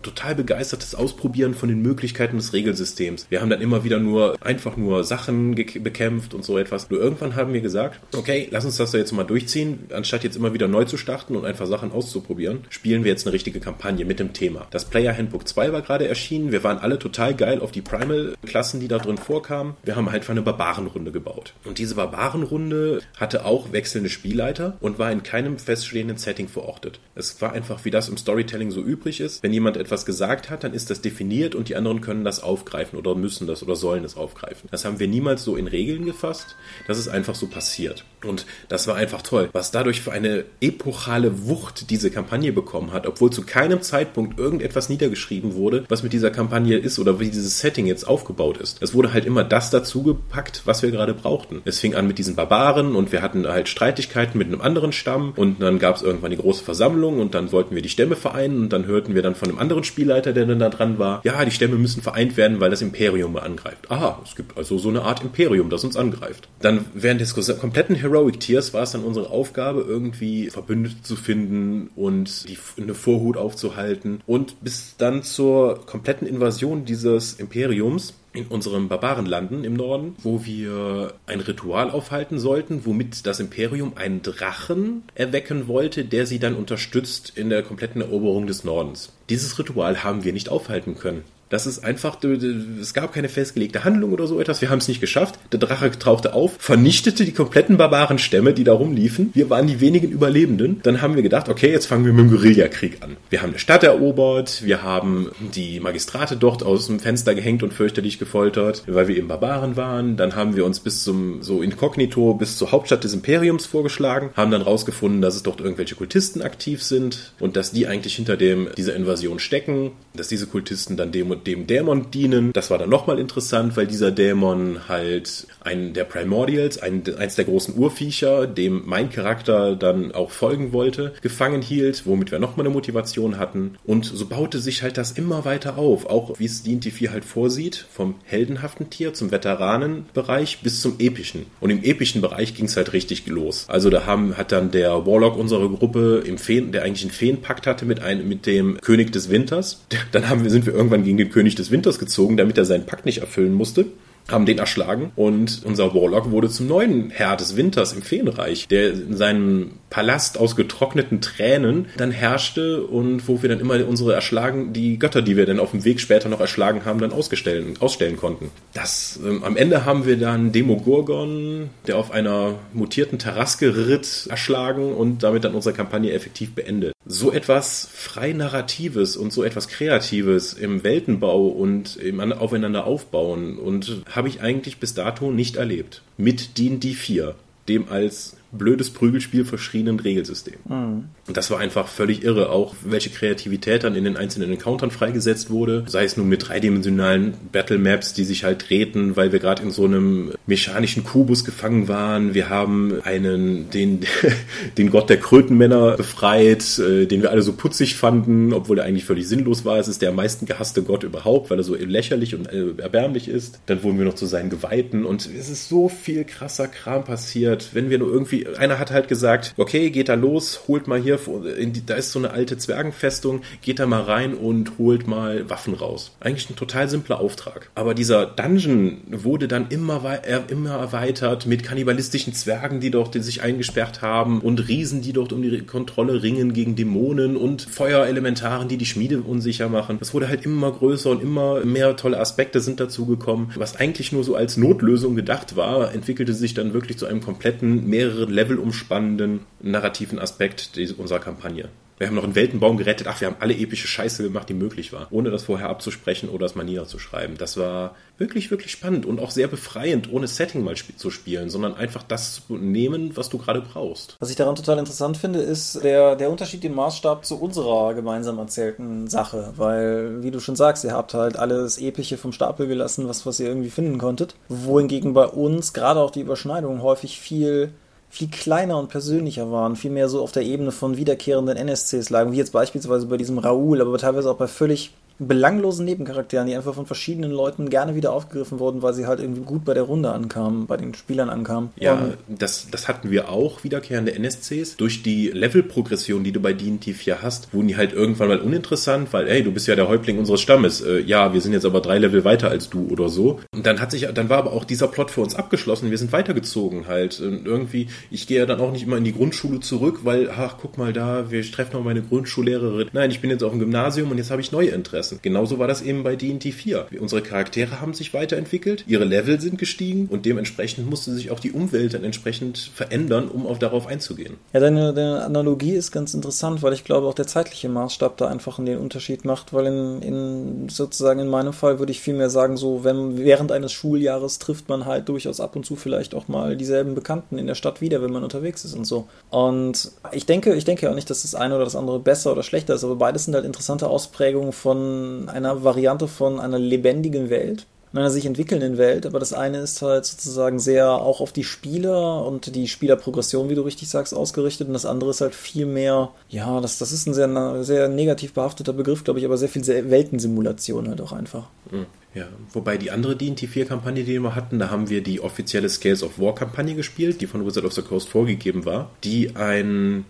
total begeistertes Ausprobieren von den Möglichkeiten des Regelsystems. Wir haben dann immer wieder nur einfach nur Sachen bekämpft und so etwas. Nur irgendwann haben wir gesagt, okay, lass uns das da jetzt mal durchziehen, anstatt jetzt immer wieder neu zu starten und einfach Sachen auszuprobieren, spielen wir jetzt eine richtige Kampagne mit dem Thema. Das Player Handbook 2 war gerade erschienen. Wir waren alle total geil auf die Primal-Klassen, die da drin vorkamen. Wir haben halt für eine Barbarenrunde gebaut. Und diese Barbarenrunde hatte auch wechselnde Spieler Spielleiter und war in keinem feststehenden Setting verortet. Es war einfach, wie das im Storytelling so üblich ist. Wenn jemand etwas gesagt hat, dann ist das definiert und die anderen können das aufgreifen oder müssen das oder sollen es aufgreifen. Das haben wir niemals so in Regeln gefasst. Das ist einfach so passiert. Und das war einfach toll, was dadurch für eine epochale Wucht diese Kampagne bekommen hat, obwohl zu keinem Zeitpunkt irgendetwas niedergeschrieben wurde, was mit dieser Kampagne ist oder wie dieses Setting jetzt aufgebaut ist. Es wurde halt immer das dazugepackt, was wir gerade brauchten. Es fing an mit diesen Barbaren und wir hatten halt Streitigkeiten mit einem anderen Stamm und dann gab es irgendwann die große Versammlung und dann wollten wir die Stämme vereinen und dann hörten wir dann von einem anderen Spielleiter, der dann da dran war, ja, die Stämme müssen vereint werden, weil das Imperium angreift. Aha, es gibt also so eine Art Imperium, das uns angreift. Dann während des kompletten Heroic Tiers war es dann unsere Aufgabe, irgendwie Verbündete zu finden und die, eine Vorhut aufzuhalten und bis dann zur kompletten Invasion dieses Imperiums in unserem Barbarenlanden im Norden, wo wir ein Ritual aufhalten sollten, womit das Imperium einen Drachen erwecken wollte, der sie dann unterstützt in der kompletten Eroberung des Nordens. Dieses Ritual haben wir nicht aufhalten können. Das ist einfach, es gab keine festgelegte Handlung oder so etwas. Wir haben es nicht geschafft. Der Drache tauchte auf, vernichtete die kompletten Barbarenstämme, die da rumliefen. Wir waren die wenigen Überlebenden. Dann haben wir gedacht, okay, jetzt fangen wir mit dem Guerillakrieg an. Wir haben eine Stadt erobert, wir haben die Magistrate dort aus dem Fenster gehängt und fürchterlich gefoltert, weil wir eben Barbaren waren. Dann haben wir uns bis zum, so inkognito, bis zur Hauptstadt des Imperiums vorgeschlagen, haben dann rausgefunden, dass es dort irgendwelche Kultisten aktiv sind und dass die eigentlich hinter dem, dieser Invasion stecken, dass diese Kultisten dann dem dem Dämon dienen. Das war dann nochmal interessant, weil dieser Dämon halt einen der Primordials, ein, eins der großen Urviecher, dem mein Charakter dann auch folgen wollte, gefangen hielt, womit wir nochmal eine Motivation hatten. Und so baute sich halt das immer weiter auf, auch wie es D&D 4 halt vorsieht, vom heldenhaften Tier zum Veteranenbereich bis zum epischen. Und im epischen Bereich ging es halt richtig los. Also da haben, hat dann der Warlock unserer Gruppe im Feen, der eigentlich einen Feenpakt hatte mit einem, mit dem König des Winters. Dann haben wir, sind wir irgendwann gegen den König des Winters gezogen, damit er seinen Pakt nicht erfüllen musste haben den erschlagen und unser Warlock wurde zum neuen Herr des Winters im Feenreich, der in seinem Palast aus getrockneten Tränen dann herrschte und wo wir dann immer unsere erschlagen, die Götter, die wir dann auf dem Weg später noch erschlagen haben, dann ausstellen, konnten. Das, ähm, am Ende haben wir dann Demogorgon, der auf einer mutierten Terraske ritt, erschlagen und damit dann unsere Kampagne effektiv beendet. So etwas frei Narratives und so etwas Kreatives im Weltenbau und im Aufeinander aufbauen und habe ich eigentlich bis dato nicht erlebt. Mit D&D 4, dem als blödes Prügelspiel verschriebenen Regelsystem. Mhm. Und das war einfach völlig irre, auch welche Kreativität dann in den einzelnen Encountern freigesetzt wurde. Sei es nun mit dreidimensionalen Battle Maps, die sich halt drehten, weil wir gerade in so einem mechanischen Kubus gefangen waren. Wir haben einen, den, den Gott der Krötenmänner befreit, äh, den wir alle so putzig fanden, obwohl er eigentlich völlig sinnlos war. Es ist der am meisten gehasste Gott überhaupt, weil er so lächerlich und äh, erbärmlich ist. Dann wurden wir noch zu seinen Geweihten und es ist so viel krasser Kram passiert. Wenn wir nur irgendwie irgendwie, einer hat halt gesagt, okay, geht da los, holt mal hier, die, da ist so eine alte Zwergenfestung, geht da mal rein und holt mal Waffen raus. Eigentlich ein total simpler Auftrag. Aber dieser Dungeon wurde dann immer, immer erweitert mit kannibalistischen Zwergen, die dort sich eingesperrt haben und Riesen, die dort um die Kontrolle ringen gegen Dämonen und Feuerelementaren, die die Schmiede unsicher machen. Das wurde halt immer größer und immer mehr tolle Aspekte sind dazu gekommen. Was eigentlich nur so als Notlösung gedacht war, entwickelte sich dann wirklich zu einem kompletten, mehrere Level umspannenden narrativen Aspekt unserer Kampagne. Wir haben noch einen Weltenbaum gerettet. Ach, wir haben alle epische Scheiße gemacht, die möglich war. Ohne das vorher abzusprechen oder das mal niederzuschreiben. Das war wirklich, wirklich spannend und auch sehr befreiend, ohne Setting mal sp zu spielen, sondern einfach das zu nehmen, was du gerade brauchst. Was ich daran total interessant finde, ist der, der Unterschied im Maßstab zu unserer gemeinsam erzählten Sache. Weil, wie du schon sagst, ihr habt halt alles Epische vom Stapel gelassen, was, was ihr irgendwie finden konntet. Wohingegen bei uns gerade auch die Überschneidungen häufig viel viel kleiner und persönlicher waren, viel mehr so auf der Ebene von wiederkehrenden NSCs lagen, wie jetzt beispielsweise bei diesem Raoul, aber teilweise auch bei völlig belanglosen Nebencharakteren, die einfach von verschiedenen Leuten gerne wieder aufgegriffen wurden, weil sie halt irgendwie gut bei der Runde ankamen, bei den Spielern ankamen. Ja, und das, das hatten wir auch, wiederkehrende NSCs. Durch die Levelprogression, die du bei D&T 4 hast, wurden die halt irgendwann mal uninteressant, weil, ey, du bist ja der Häuptling unseres Stammes. Äh, ja, wir sind jetzt aber drei Level weiter als du oder so. Und dann hat sich, dann war aber auch dieser Plot für uns abgeschlossen. Wir sind weitergezogen halt. Und irgendwie, ich gehe ja dann auch nicht immer in die Grundschule zurück, weil, ach, guck mal da, wir treffen noch meine Grundschullehrerin. Nein, ich bin jetzt auf dem Gymnasium und jetzt habe ich neue Interessen lassen. Genauso war das eben bei D&D 4. Unsere Charaktere haben sich weiterentwickelt, ihre Level sind gestiegen und dementsprechend musste sich auch die Umwelt dann entsprechend verändern, um auch darauf einzugehen. Ja, deine, deine Analogie ist ganz interessant, weil ich glaube auch der zeitliche Maßstab da einfach den Unterschied macht, weil in, in sozusagen in meinem Fall würde ich vielmehr sagen, so wenn während eines Schuljahres trifft man halt durchaus ab und zu vielleicht auch mal dieselben Bekannten in der Stadt wieder, wenn man unterwegs ist und so. Und ich denke, ich denke auch nicht, dass das eine oder das andere besser oder schlechter ist, aber beides sind halt interessante Ausprägungen von einer Variante von einer lebendigen Welt, einer sich entwickelnden Welt, aber das eine ist halt sozusagen sehr auch auf die Spieler und die Spielerprogression, wie du richtig sagst, ausgerichtet und das andere ist halt viel mehr, ja, das, das ist ein sehr, sehr negativ behafteter Begriff, glaube ich, aber sehr viel Weltensimulation halt auch einfach. Hm. Ja, wobei die andere D&T 4-Kampagne, die wir hatten, da haben wir die offizielle Scales of War-Kampagne gespielt, die von Wizard of the Coast vorgegeben war, die ein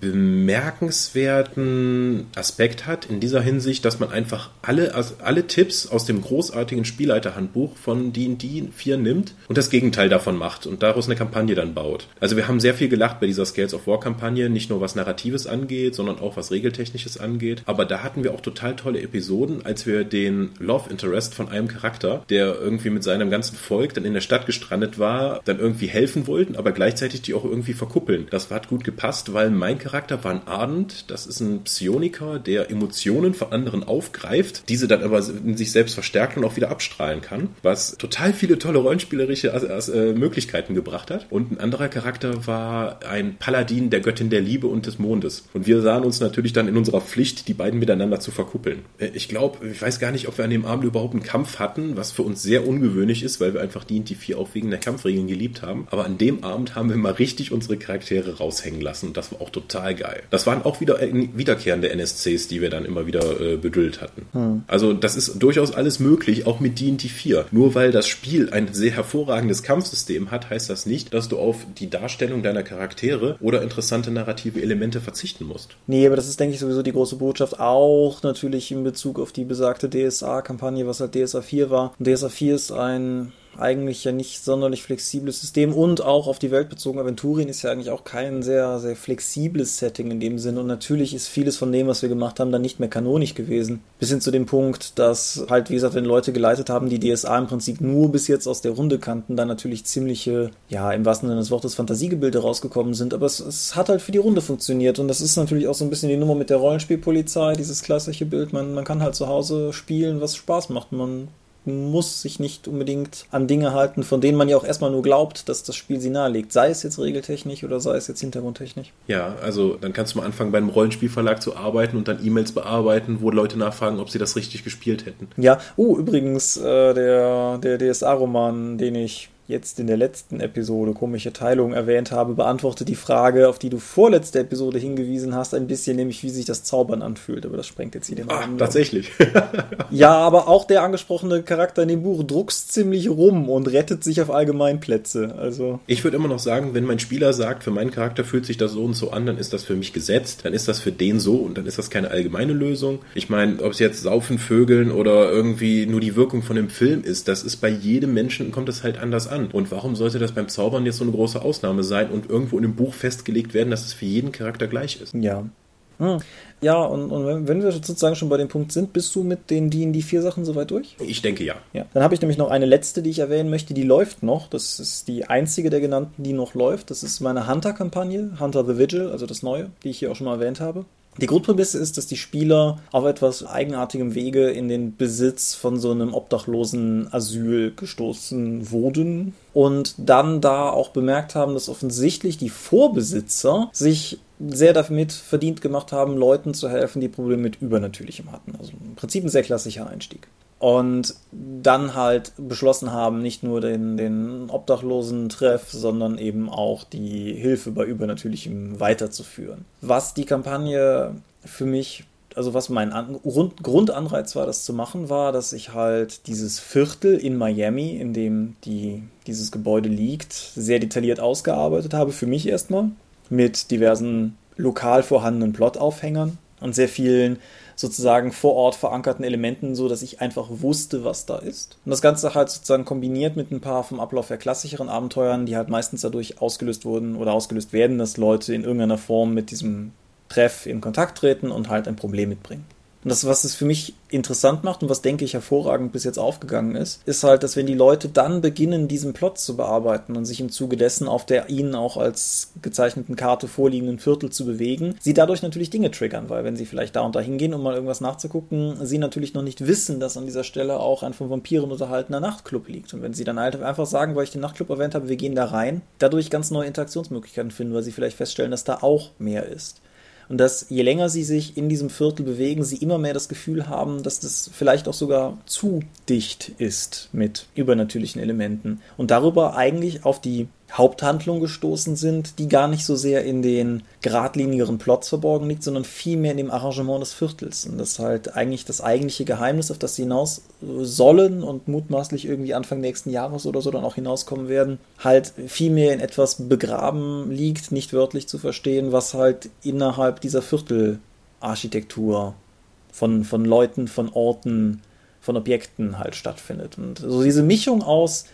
bemerkenswerten Aspekt hat in dieser Hinsicht, dass man einfach alle, also alle Tipps aus dem großartigen Spielleiterhandbuch von D&D 4 nimmt und das Gegenteil davon macht und daraus eine Kampagne dann baut. Also wir haben sehr viel gelacht bei dieser Scales of War Kampagne, nicht nur was Narratives angeht, sondern auch was Regeltechnisches angeht. Aber da hatten wir auch total tolle Episoden, als wir den Love Interest von einem Charakter, der irgendwie mit seinem ganzen Volk dann in der Stadt gestrandet war, dann irgendwie helfen wollten, aber gleichzeitig die auch irgendwie verkuppeln. Das hat gut gepasst, weil mein Charakter Charakter ein Ardent. Das ist ein Psioniker, der Emotionen von anderen aufgreift, diese dann aber in sich selbst verstärkt und auch wieder abstrahlen kann, was total viele tolle rollenspielerische äh, Möglichkeiten gebracht hat. Und ein anderer Charakter war ein Paladin der Göttin der Liebe und des Mondes. Und wir sahen uns natürlich dann in unserer Pflicht, die beiden miteinander zu verkuppeln. Äh, ich glaube, ich weiß gar nicht, ob wir an dem Abend überhaupt einen Kampf hatten, was für uns sehr ungewöhnlich ist, weil wir einfach die die vier auch wegen der Kampfregeln geliebt haben. Aber an dem Abend haben wir mal richtig unsere Charaktere raushängen lassen. Und das war auch total total geil. Das waren auch wieder äh, wiederkehrende NSCs, die wir dann immer wieder äh, bedüllt hatten. Hm. Also das ist durchaus alles möglich, auch mit D&D 4. Nur weil das Spiel ein sehr hervorragendes Kampfsystem hat, heißt das nicht, dass du auf die Darstellung deiner Charaktere oder interessante narrative Elemente verzichten musst. Nee, aber das ist, denke ich, sowieso die große Botschaft, auch natürlich in Bezug auf die besagte DSA-Kampagne, was halt DSA 4 war. Und DSA 4 ist ein eigentlich ja nicht sonderlich flexibles System und auch auf die Welt bezogen. Aventurien ist ja eigentlich auch kein sehr, sehr flexibles Setting in dem Sinne und natürlich ist vieles von dem, was wir gemacht haben, dann nicht mehr kanonisch gewesen. Bis hin zu dem Punkt, dass halt, wie gesagt, wenn Leute geleitet haben, die DSA im Prinzip nur bis jetzt aus der Runde kannten, dann natürlich ziemliche, ja, im wahrsten Sinne des Wortes Fantasiegebilde rausgekommen sind, aber es, es hat halt für die Runde funktioniert und das ist natürlich auch so ein bisschen die Nummer mit der Rollenspielpolizei, dieses klassische Bild, man, man kann halt zu Hause spielen, was Spaß macht. Man muss sich nicht unbedingt an Dinge halten, von denen man ja auch erstmal nur glaubt, dass das Spiel sie nahelegt. Sei es jetzt regeltechnisch oder sei es jetzt hintergrundtechnisch. Ja, also dann kannst du mal anfangen, beim Rollenspielverlag zu arbeiten und dann E-Mails bearbeiten, wo Leute nachfragen, ob sie das richtig gespielt hätten. Ja, oh, übrigens, äh, der, der DSA-Roman, den ich jetzt in der letzten Episode komische Teilung erwähnt habe, beantwortet die Frage, auf die du vorletzte Episode hingewiesen hast, ein bisschen, nämlich wie sich das Zaubern anfühlt. Aber das sprengt jetzt hier den Rahmen. Tatsächlich. ja, aber auch der angesprochene Charakter in dem Buch druckst ziemlich rum und rettet sich auf Allgemeinplätze. Also ich würde immer noch sagen, wenn mein Spieler sagt, für meinen Charakter fühlt sich das so und so an, dann ist das für mich gesetzt, dann ist das für den so und dann ist das keine allgemeine Lösung. Ich meine, ob es jetzt Saufen, Vögeln oder irgendwie nur die Wirkung von dem Film ist, das ist bei jedem Menschen, kommt es halt anders an. Und warum sollte das beim Zaubern jetzt so eine große Ausnahme sein und irgendwo in dem Buch festgelegt werden, dass es für jeden Charakter gleich ist? Ja. Hm. Ja, und, und wenn wir sozusagen schon bei dem Punkt sind, bist du mit den die vier Sachen soweit durch? Ich denke ja. Ja. Dann habe ich nämlich noch eine letzte, die ich erwähnen möchte, die läuft noch. Das ist die einzige der genannten, die noch läuft. Das ist meine Hunter-Kampagne, Hunter the Vigil, also das neue, die ich hier auch schon mal erwähnt habe. Die Grundprämisse ist, dass die Spieler auf etwas eigenartigem Wege in den Besitz von so einem obdachlosen Asyl gestoßen wurden und dann da auch bemerkt haben, dass offensichtlich die Vorbesitzer sich sehr damit verdient gemacht haben, Leuten zu helfen, die Probleme mit Übernatürlichem hatten. Also im Prinzip ein sehr klassischer Einstieg und dann halt beschlossen haben, nicht nur den, den Obdachlosen-Treff, sondern eben auch die Hilfe bei Übernatürlichem weiterzuführen. Was die Kampagne für mich, also was mein An Grund Grundanreiz war, das zu machen, war, dass ich halt dieses Viertel in Miami, in dem die, dieses Gebäude liegt, sehr detailliert ausgearbeitet habe, für mich erstmal, mit diversen lokal vorhandenen Plotaufhängern und sehr vielen sozusagen vor Ort verankerten Elementen, so dass ich einfach wusste, was da ist. Und das Ganze halt sozusagen kombiniert mit ein paar vom Ablauf her klassischeren Abenteuern, die halt meistens dadurch ausgelöst wurden oder ausgelöst werden, dass Leute in irgendeiner Form mit diesem Treff in Kontakt treten und halt ein Problem mitbringen. Und das, was es für mich interessant macht und was, denke ich, hervorragend bis jetzt aufgegangen ist, ist halt, dass wenn die Leute dann beginnen, diesen Plot zu bearbeiten und sich im Zuge dessen auf der ihnen auch als gezeichneten Karte vorliegenden Viertel zu bewegen, sie dadurch natürlich Dinge triggern, weil wenn sie vielleicht da und da hingehen, um mal irgendwas nachzugucken, sie natürlich noch nicht wissen, dass an dieser Stelle auch ein von Vampiren unterhaltener Nachtclub liegt. Und wenn sie dann halt einfach sagen, weil ich den Nachtclub erwähnt habe, wir gehen da rein, dadurch ganz neue Interaktionsmöglichkeiten finden, weil sie vielleicht feststellen, dass da auch mehr ist und dass je länger sie sich in diesem Viertel bewegen, sie immer mehr das Gefühl haben, dass das vielleicht auch sogar zu dicht ist mit übernatürlichen Elementen. Und darüber eigentlich auf die Haupthandlung gestoßen sind, die gar nicht so sehr in den geradlinigeren Plots verborgen liegt, sondern vielmehr in dem Arrangement des Viertels. Und das ist halt eigentlich das eigentliche Geheimnis, auf das sie hinaus sollen und mutmaßlich irgendwie Anfang nächsten Jahres oder so dann auch hinauskommen werden, halt vielmehr in etwas begraben liegt, nicht wörtlich zu verstehen, was halt innerhalb dieser Viertelarchitektur von, von Leuten, von Orten, von Objekten halt stattfindet. Und so diese Mischung aus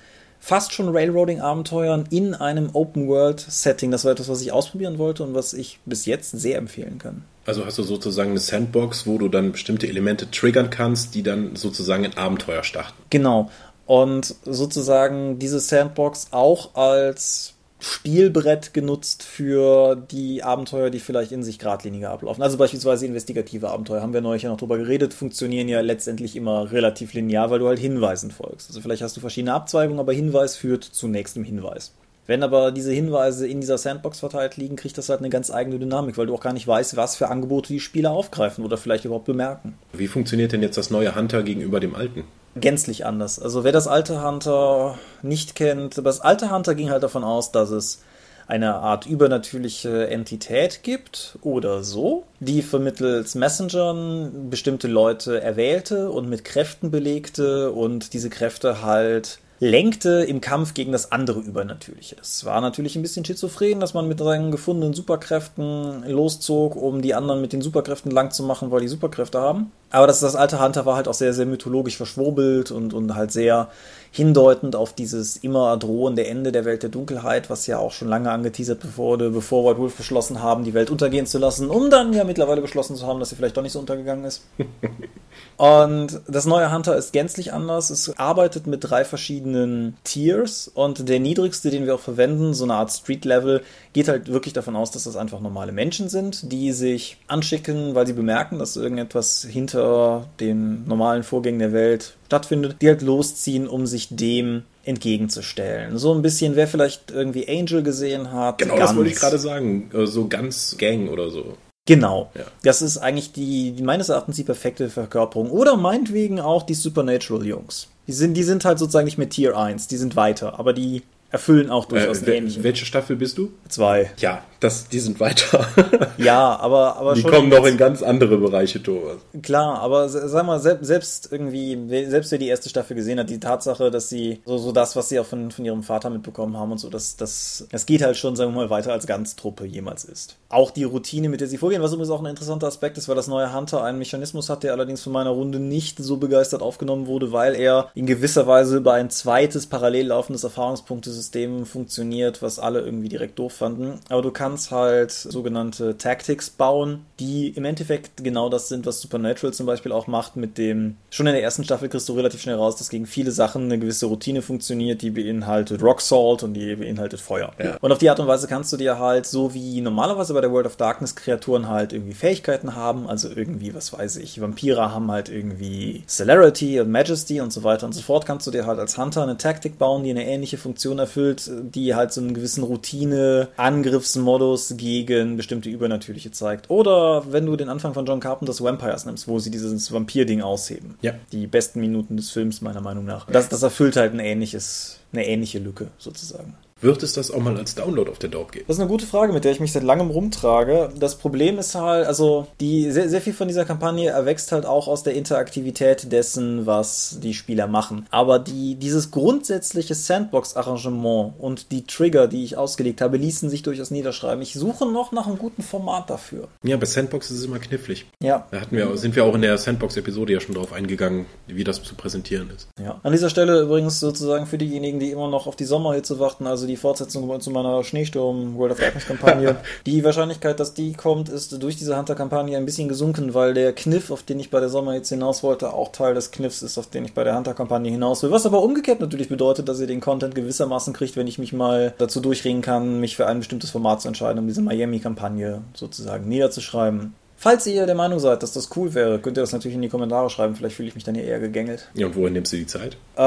fast schon Railroading-Abenteuern in einem Open-World-Setting. Das war etwas, was ich ausprobieren wollte und was ich bis jetzt sehr empfehlen kann. Also hast du sozusagen eine Sandbox, wo du dann bestimmte Elemente triggern kannst, die dann sozusagen in Abenteuer starten. Genau. Und sozusagen diese Sandbox auch als Spielbrett genutzt für die Abenteuer, die vielleicht in sich geradliniger ablaufen. Also beispielsweise investigative Abenteuer, haben wir neulich ja noch drüber geredet, funktionieren ja letztendlich immer relativ linear, weil du halt Hinweisen folgst. Also vielleicht hast du verschiedene Abzweigungen, aber Hinweis führt zu nächstem Hinweis. Wenn aber diese Hinweise in dieser Sandbox verteilt liegen, kriegt das halt eine ganz eigene Dynamik, weil du auch gar nicht weißt, was für Angebote die Spieler aufgreifen oder vielleicht überhaupt bemerken. Wie funktioniert denn jetzt das neue Hunter gegenüber dem alten? Gänzlich anders. Also wer das alte Hunter nicht kennt, das alte Hunter ging halt davon aus, dass es eine Art übernatürliche Entität gibt oder so, die vermittels Messengern bestimmte Leute erwählte und mit Kräften belegte und diese Kräfte halt lenkte im Kampf gegen das andere Übernatürliche. Es war natürlich ein bisschen schizophren, dass man mit seinen gefundenen Superkräften loszog, um die anderen mit den Superkräften lang zu machen, weil die Superkräfte haben. Aber das, das alte Hunter war halt auch sehr, sehr mythologisch verschwurbelt und, und halt sehr hindeutend auf dieses immer drohende Ende der Welt der Dunkelheit, was ja auch schon lange angeteasert wurde, bevor White Wolf beschlossen haben, die Welt untergehen zu lassen, um dann ja mittlerweile beschlossen zu haben, dass sie vielleicht doch nicht so untergegangen ist. und das neue Hunter ist gänzlich anders. Es arbeitet mit drei verschiedenen Tiers und der niedrigste, den wir auch verwenden, so eine Art Street-Level, geht halt wirklich davon aus, dass das einfach normale Menschen sind, die sich anschicken, weil sie bemerken, dass irgendetwas hinter den normalen Vorgängen der Welt stattfindet, die halt losziehen, um sich dem entgegenzustellen. So ein bisschen, wer vielleicht irgendwie Angel gesehen hat. Genau, ganz, das wollte ich gerade sagen. Äh, so ganz Gang oder so. Genau. Ja. Das ist eigentlich die, die meines Erachtens die perfekte Verkörperung. Oder meinetwegen auch die Supernatural-Jungs. Die sind, die sind halt sozusagen nicht mehr Tier 1, die sind weiter, aber die erfüllen auch durchaus Äh, ähnliche. welche Staffel bist du? Zwei. Ja, das, die sind weiter. Ja, aber, aber die schon. kommen noch in ganz andere Bereiche, Thomas. Klar, aber sag mal, selbst, selbst irgendwie, selbst wer die erste Staffel gesehen hat, die Tatsache, dass sie so, so das, was sie auch von, von ihrem Vater mitbekommen haben und so, das, das, das geht halt schon, sagen wir mal, weiter als Ganztruppe jemals ist. Auch die Routine, mit der sie vorgehen, was übrigens auch ein interessanter Aspekt ist, weil das neue Hunter einen Mechanismus hat, der allerdings von meiner Runde nicht so begeistert aufgenommen wurde, weil er in gewisser Weise über ein zweites parallel laufendes Erfahrungspunktesystem funktioniert, was alle irgendwie direkt doof fanden. Aber du kannst halt sogenannte Tactics bauen, die im Endeffekt genau das sind, was Supernatural zum Beispiel auch macht mit dem, schon in der ersten Staffel kriegst du relativ schnell raus, dass gegen viele Sachen eine gewisse Routine funktioniert, die beinhaltet Rock Salt und die beinhaltet Feuer. Ja. Und auf die Art und Weise kannst du dir halt, so wie normalerweise bei der World of Darkness Kreaturen halt irgendwie Fähigkeiten haben, also irgendwie, was weiß ich, Vampire haben halt irgendwie Celerity und Majesty und so weiter und so fort, kannst du dir halt als Hunter eine Taktik bauen, die eine ähnliche Funktion erfüllt, die halt so einen gewissen Routine-Angriffsmodus gegen bestimmte Übernatürliche zeigt. Oder wenn du den Anfang von John Carpenters Vampires nimmst, wo sie dieses Vampir-Ding ausheben. Ja. Die besten Minuten des Films, meiner Meinung nach. Das, das erfüllt halt ein ähnliches, eine ähnliche Lücke, sozusagen. Wird es das auch mal als Download auf der Dorp geben? Das ist eine gute Frage, mit der ich mich seit langem rumtrage. Das Problem ist halt, also die sehr, sehr viel von dieser Kampagne erwächst halt auch aus der Interaktivität dessen, was die Spieler machen. Aber die, dieses grundsätzliche Sandbox-Arrangement und die Trigger, die ich ausgelegt habe, ließen sich durchaus niederschreiben. Ich suche noch nach einem guten Format dafür. Ja, bei Sandbox ist es immer knifflig. Ja. Da hatten wir, sind wir auch in der Sandbox-Episode ja schon drauf eingegangen, wie das zu präsentieren ist. Ja. An dieser Stelle übrigens sozusagen für diejenigen, die immer noch auf die Sommerhitze warten, also die Fortsetzung zu meiner Schneesturm World of Darkness Kampagne. die Wahrscheinlichkeit, dass die kommt, ist durch diese Hunter-Kampagne ein bisschen gesunken, weil der Kniff, auf den ich bei der Sommerhitze hinaus wollte, auch Teil des Kniffs ist, auf den ich bei der Hunter-Kampagne hinaus will. Was aber umgekehrt natürlich bedeutet, dass ihr den Content gewissermaßen kriegt, wenn ich mich mal dazu durchringen kann, mich für ein bestimmtes Format zu entscheiden, um diese Miami-Kampagne sozusagen niederzuschreiben. Falls ihr der Meinung seid, dass das cool wäre, könnt ihr das natürlich in die Kommentare schreiben. Vielleicht fühle ich mich dann hier eher gegängelt. Ja, und wohin nimmst du die Zeit? Äh,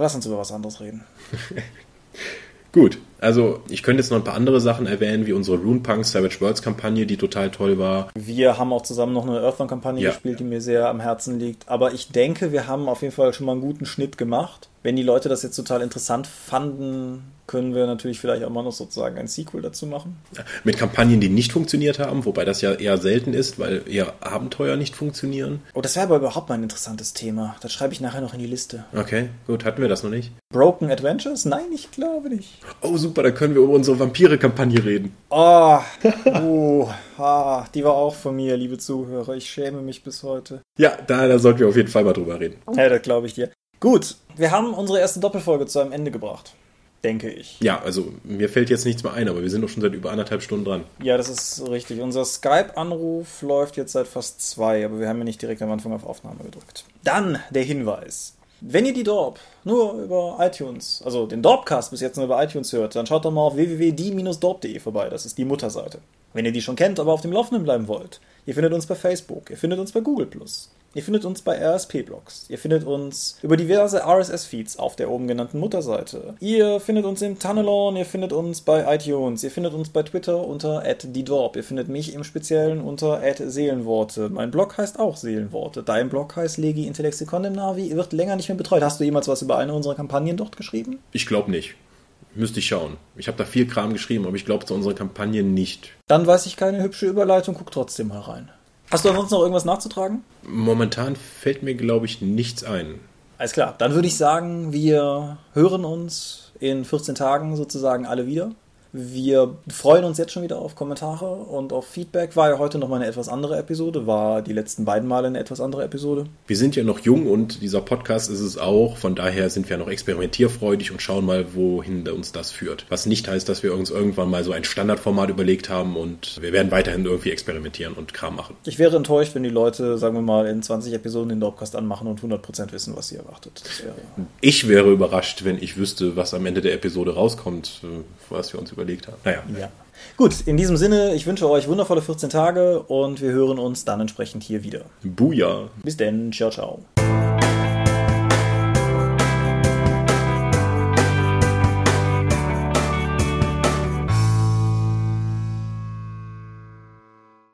lass uns über was anderes reden. Gut, also ich könnte jetzt noch ein paar andere Sachen erwähnen, wie unsere Runepunk Savage Worlds Kampagne, die total toll war. Wir haben auch zusammen noch eine Earthbound-Kampagne Ja. gespielt, die mir sehr am Herzen liegt. Aber ich denke, wir haben auf jeden Fall schon mal einen guten Schnitt gemacht. Wenn die Leute das jetzt total interessant fanden, können wir natürlich vielleicht auch mal noch sozusagen ein Sequel dazu machen. Mit Kampagnen, die nicht funktioniert haben, wobei das ja eher selten ist, weil eher Abenteuer nicht funktionieren. Oh, das wäre aber überhaupt mal ein interessantes Thema. Das schreibe ich nachher noch in die Liste. Okay, gut, hatten wir das noch nicht. Broken Adventures? Nein, ich glaube nicht. Oh, super, da können wir über unsere Vampire-Kampagne reden. Oh, oh ah, die war auch von mir, liebe Zuhörer. Ich schäme mich bis heute. Ja, da, da sollten wir auf jeden Fall mal drüber reden. Ja, das glaube ich dir. Gut, wir haben unsere erste Doppelfolge zu einem Ende gebracht. Denke ich. Ja, also mir fällt jetzt nichts mehr ein, aber wir sind doch schon seit über anderthalb Stunden dran. Ja, das ist richtig. Unser Skype-Anruf läuft jetzt seit fast zwei, aber wir haben ja nicht direkt am Anfang auf Aufnahme gedrückt. Dann der Hinweis. Wenn ihr die Dorp nur über iTunes, also den Dorpcast bis jetzt nur über iTunes hört, dann schaut doch mal auf www.die-dorp.de vorbei. Das ist die Mutterseite. Wenn ihr die schon kennt, aber auf dem Laufenden bleiben wollt, ihr findet uns bei Facebook, ihr findet uns bei Google+, ihr findet uns bei RSP-Blogs, ihr findet uns über diverse RSS-Feeds auf der oben genannten Mutterseite. Ihr findet uns im Tunnelon, ihr findet uns bei iTunes, ihr findet uns bei Twitter unter @diedorp, ihr findet mich im Speziellen unter @seelenworte. Mein Blog heißt auch Seelenworte. Dein Blog heißt Legi Intellexikon im Navi, wird länger nicht mehr betreut. Hast du jemals was über eine unserer Kampagnen dort geschrieben? Ich glaube nicht. Müsste ich schauen. Ich habe da viel Kram geschrieben, aber ich glaube zu unserer Kampagne nicht. Dann weiß ich keine hübsche Überleitung, guck trotzdem mal rein. Hast du ansonsten noch irgendwas nachzutragen? Momentan fällt mir, glaube ich, nichts ein. Alles klar, dann würde ich sagen, wir hören uns in 14 Tagen sozusagen alle wieder. Wir freuen uns jetzt schon wieder auf Kommentare und auf Feedback. War ja heute nochmal eine etwas andere Episode, war die letzten beiden Male eine etwas andere Episode. Wir sind ja noch jung und dieser Podcast ist es auch. Von daher sind wir noch experimentierfreudig und schauen mal, wohin uns das führt. Was nicht heißt, dass wir uns irgendwann mal so ein Standardformat überlegt haben und wir werden weiterhin irgendwie experimentieren und Kram machen. Ich wäre enttäuscht, wenn die Leute, sagen wir mal, in 20 Episoden den Dopcast anmachen und 100% wissen, was sie erwartet. Wäre Ich wäre überrascht, wenn ich wüsste, was am Ende der Episode rauskommt, was wir uns überlegt haben. Naja. Ja. Gut, in diesem Sinne, ich wünsche euch wundervolle 14 Tage und wir hören uns dann entsprechend hier wieder. Buja. Bis denn, ciao, ciao.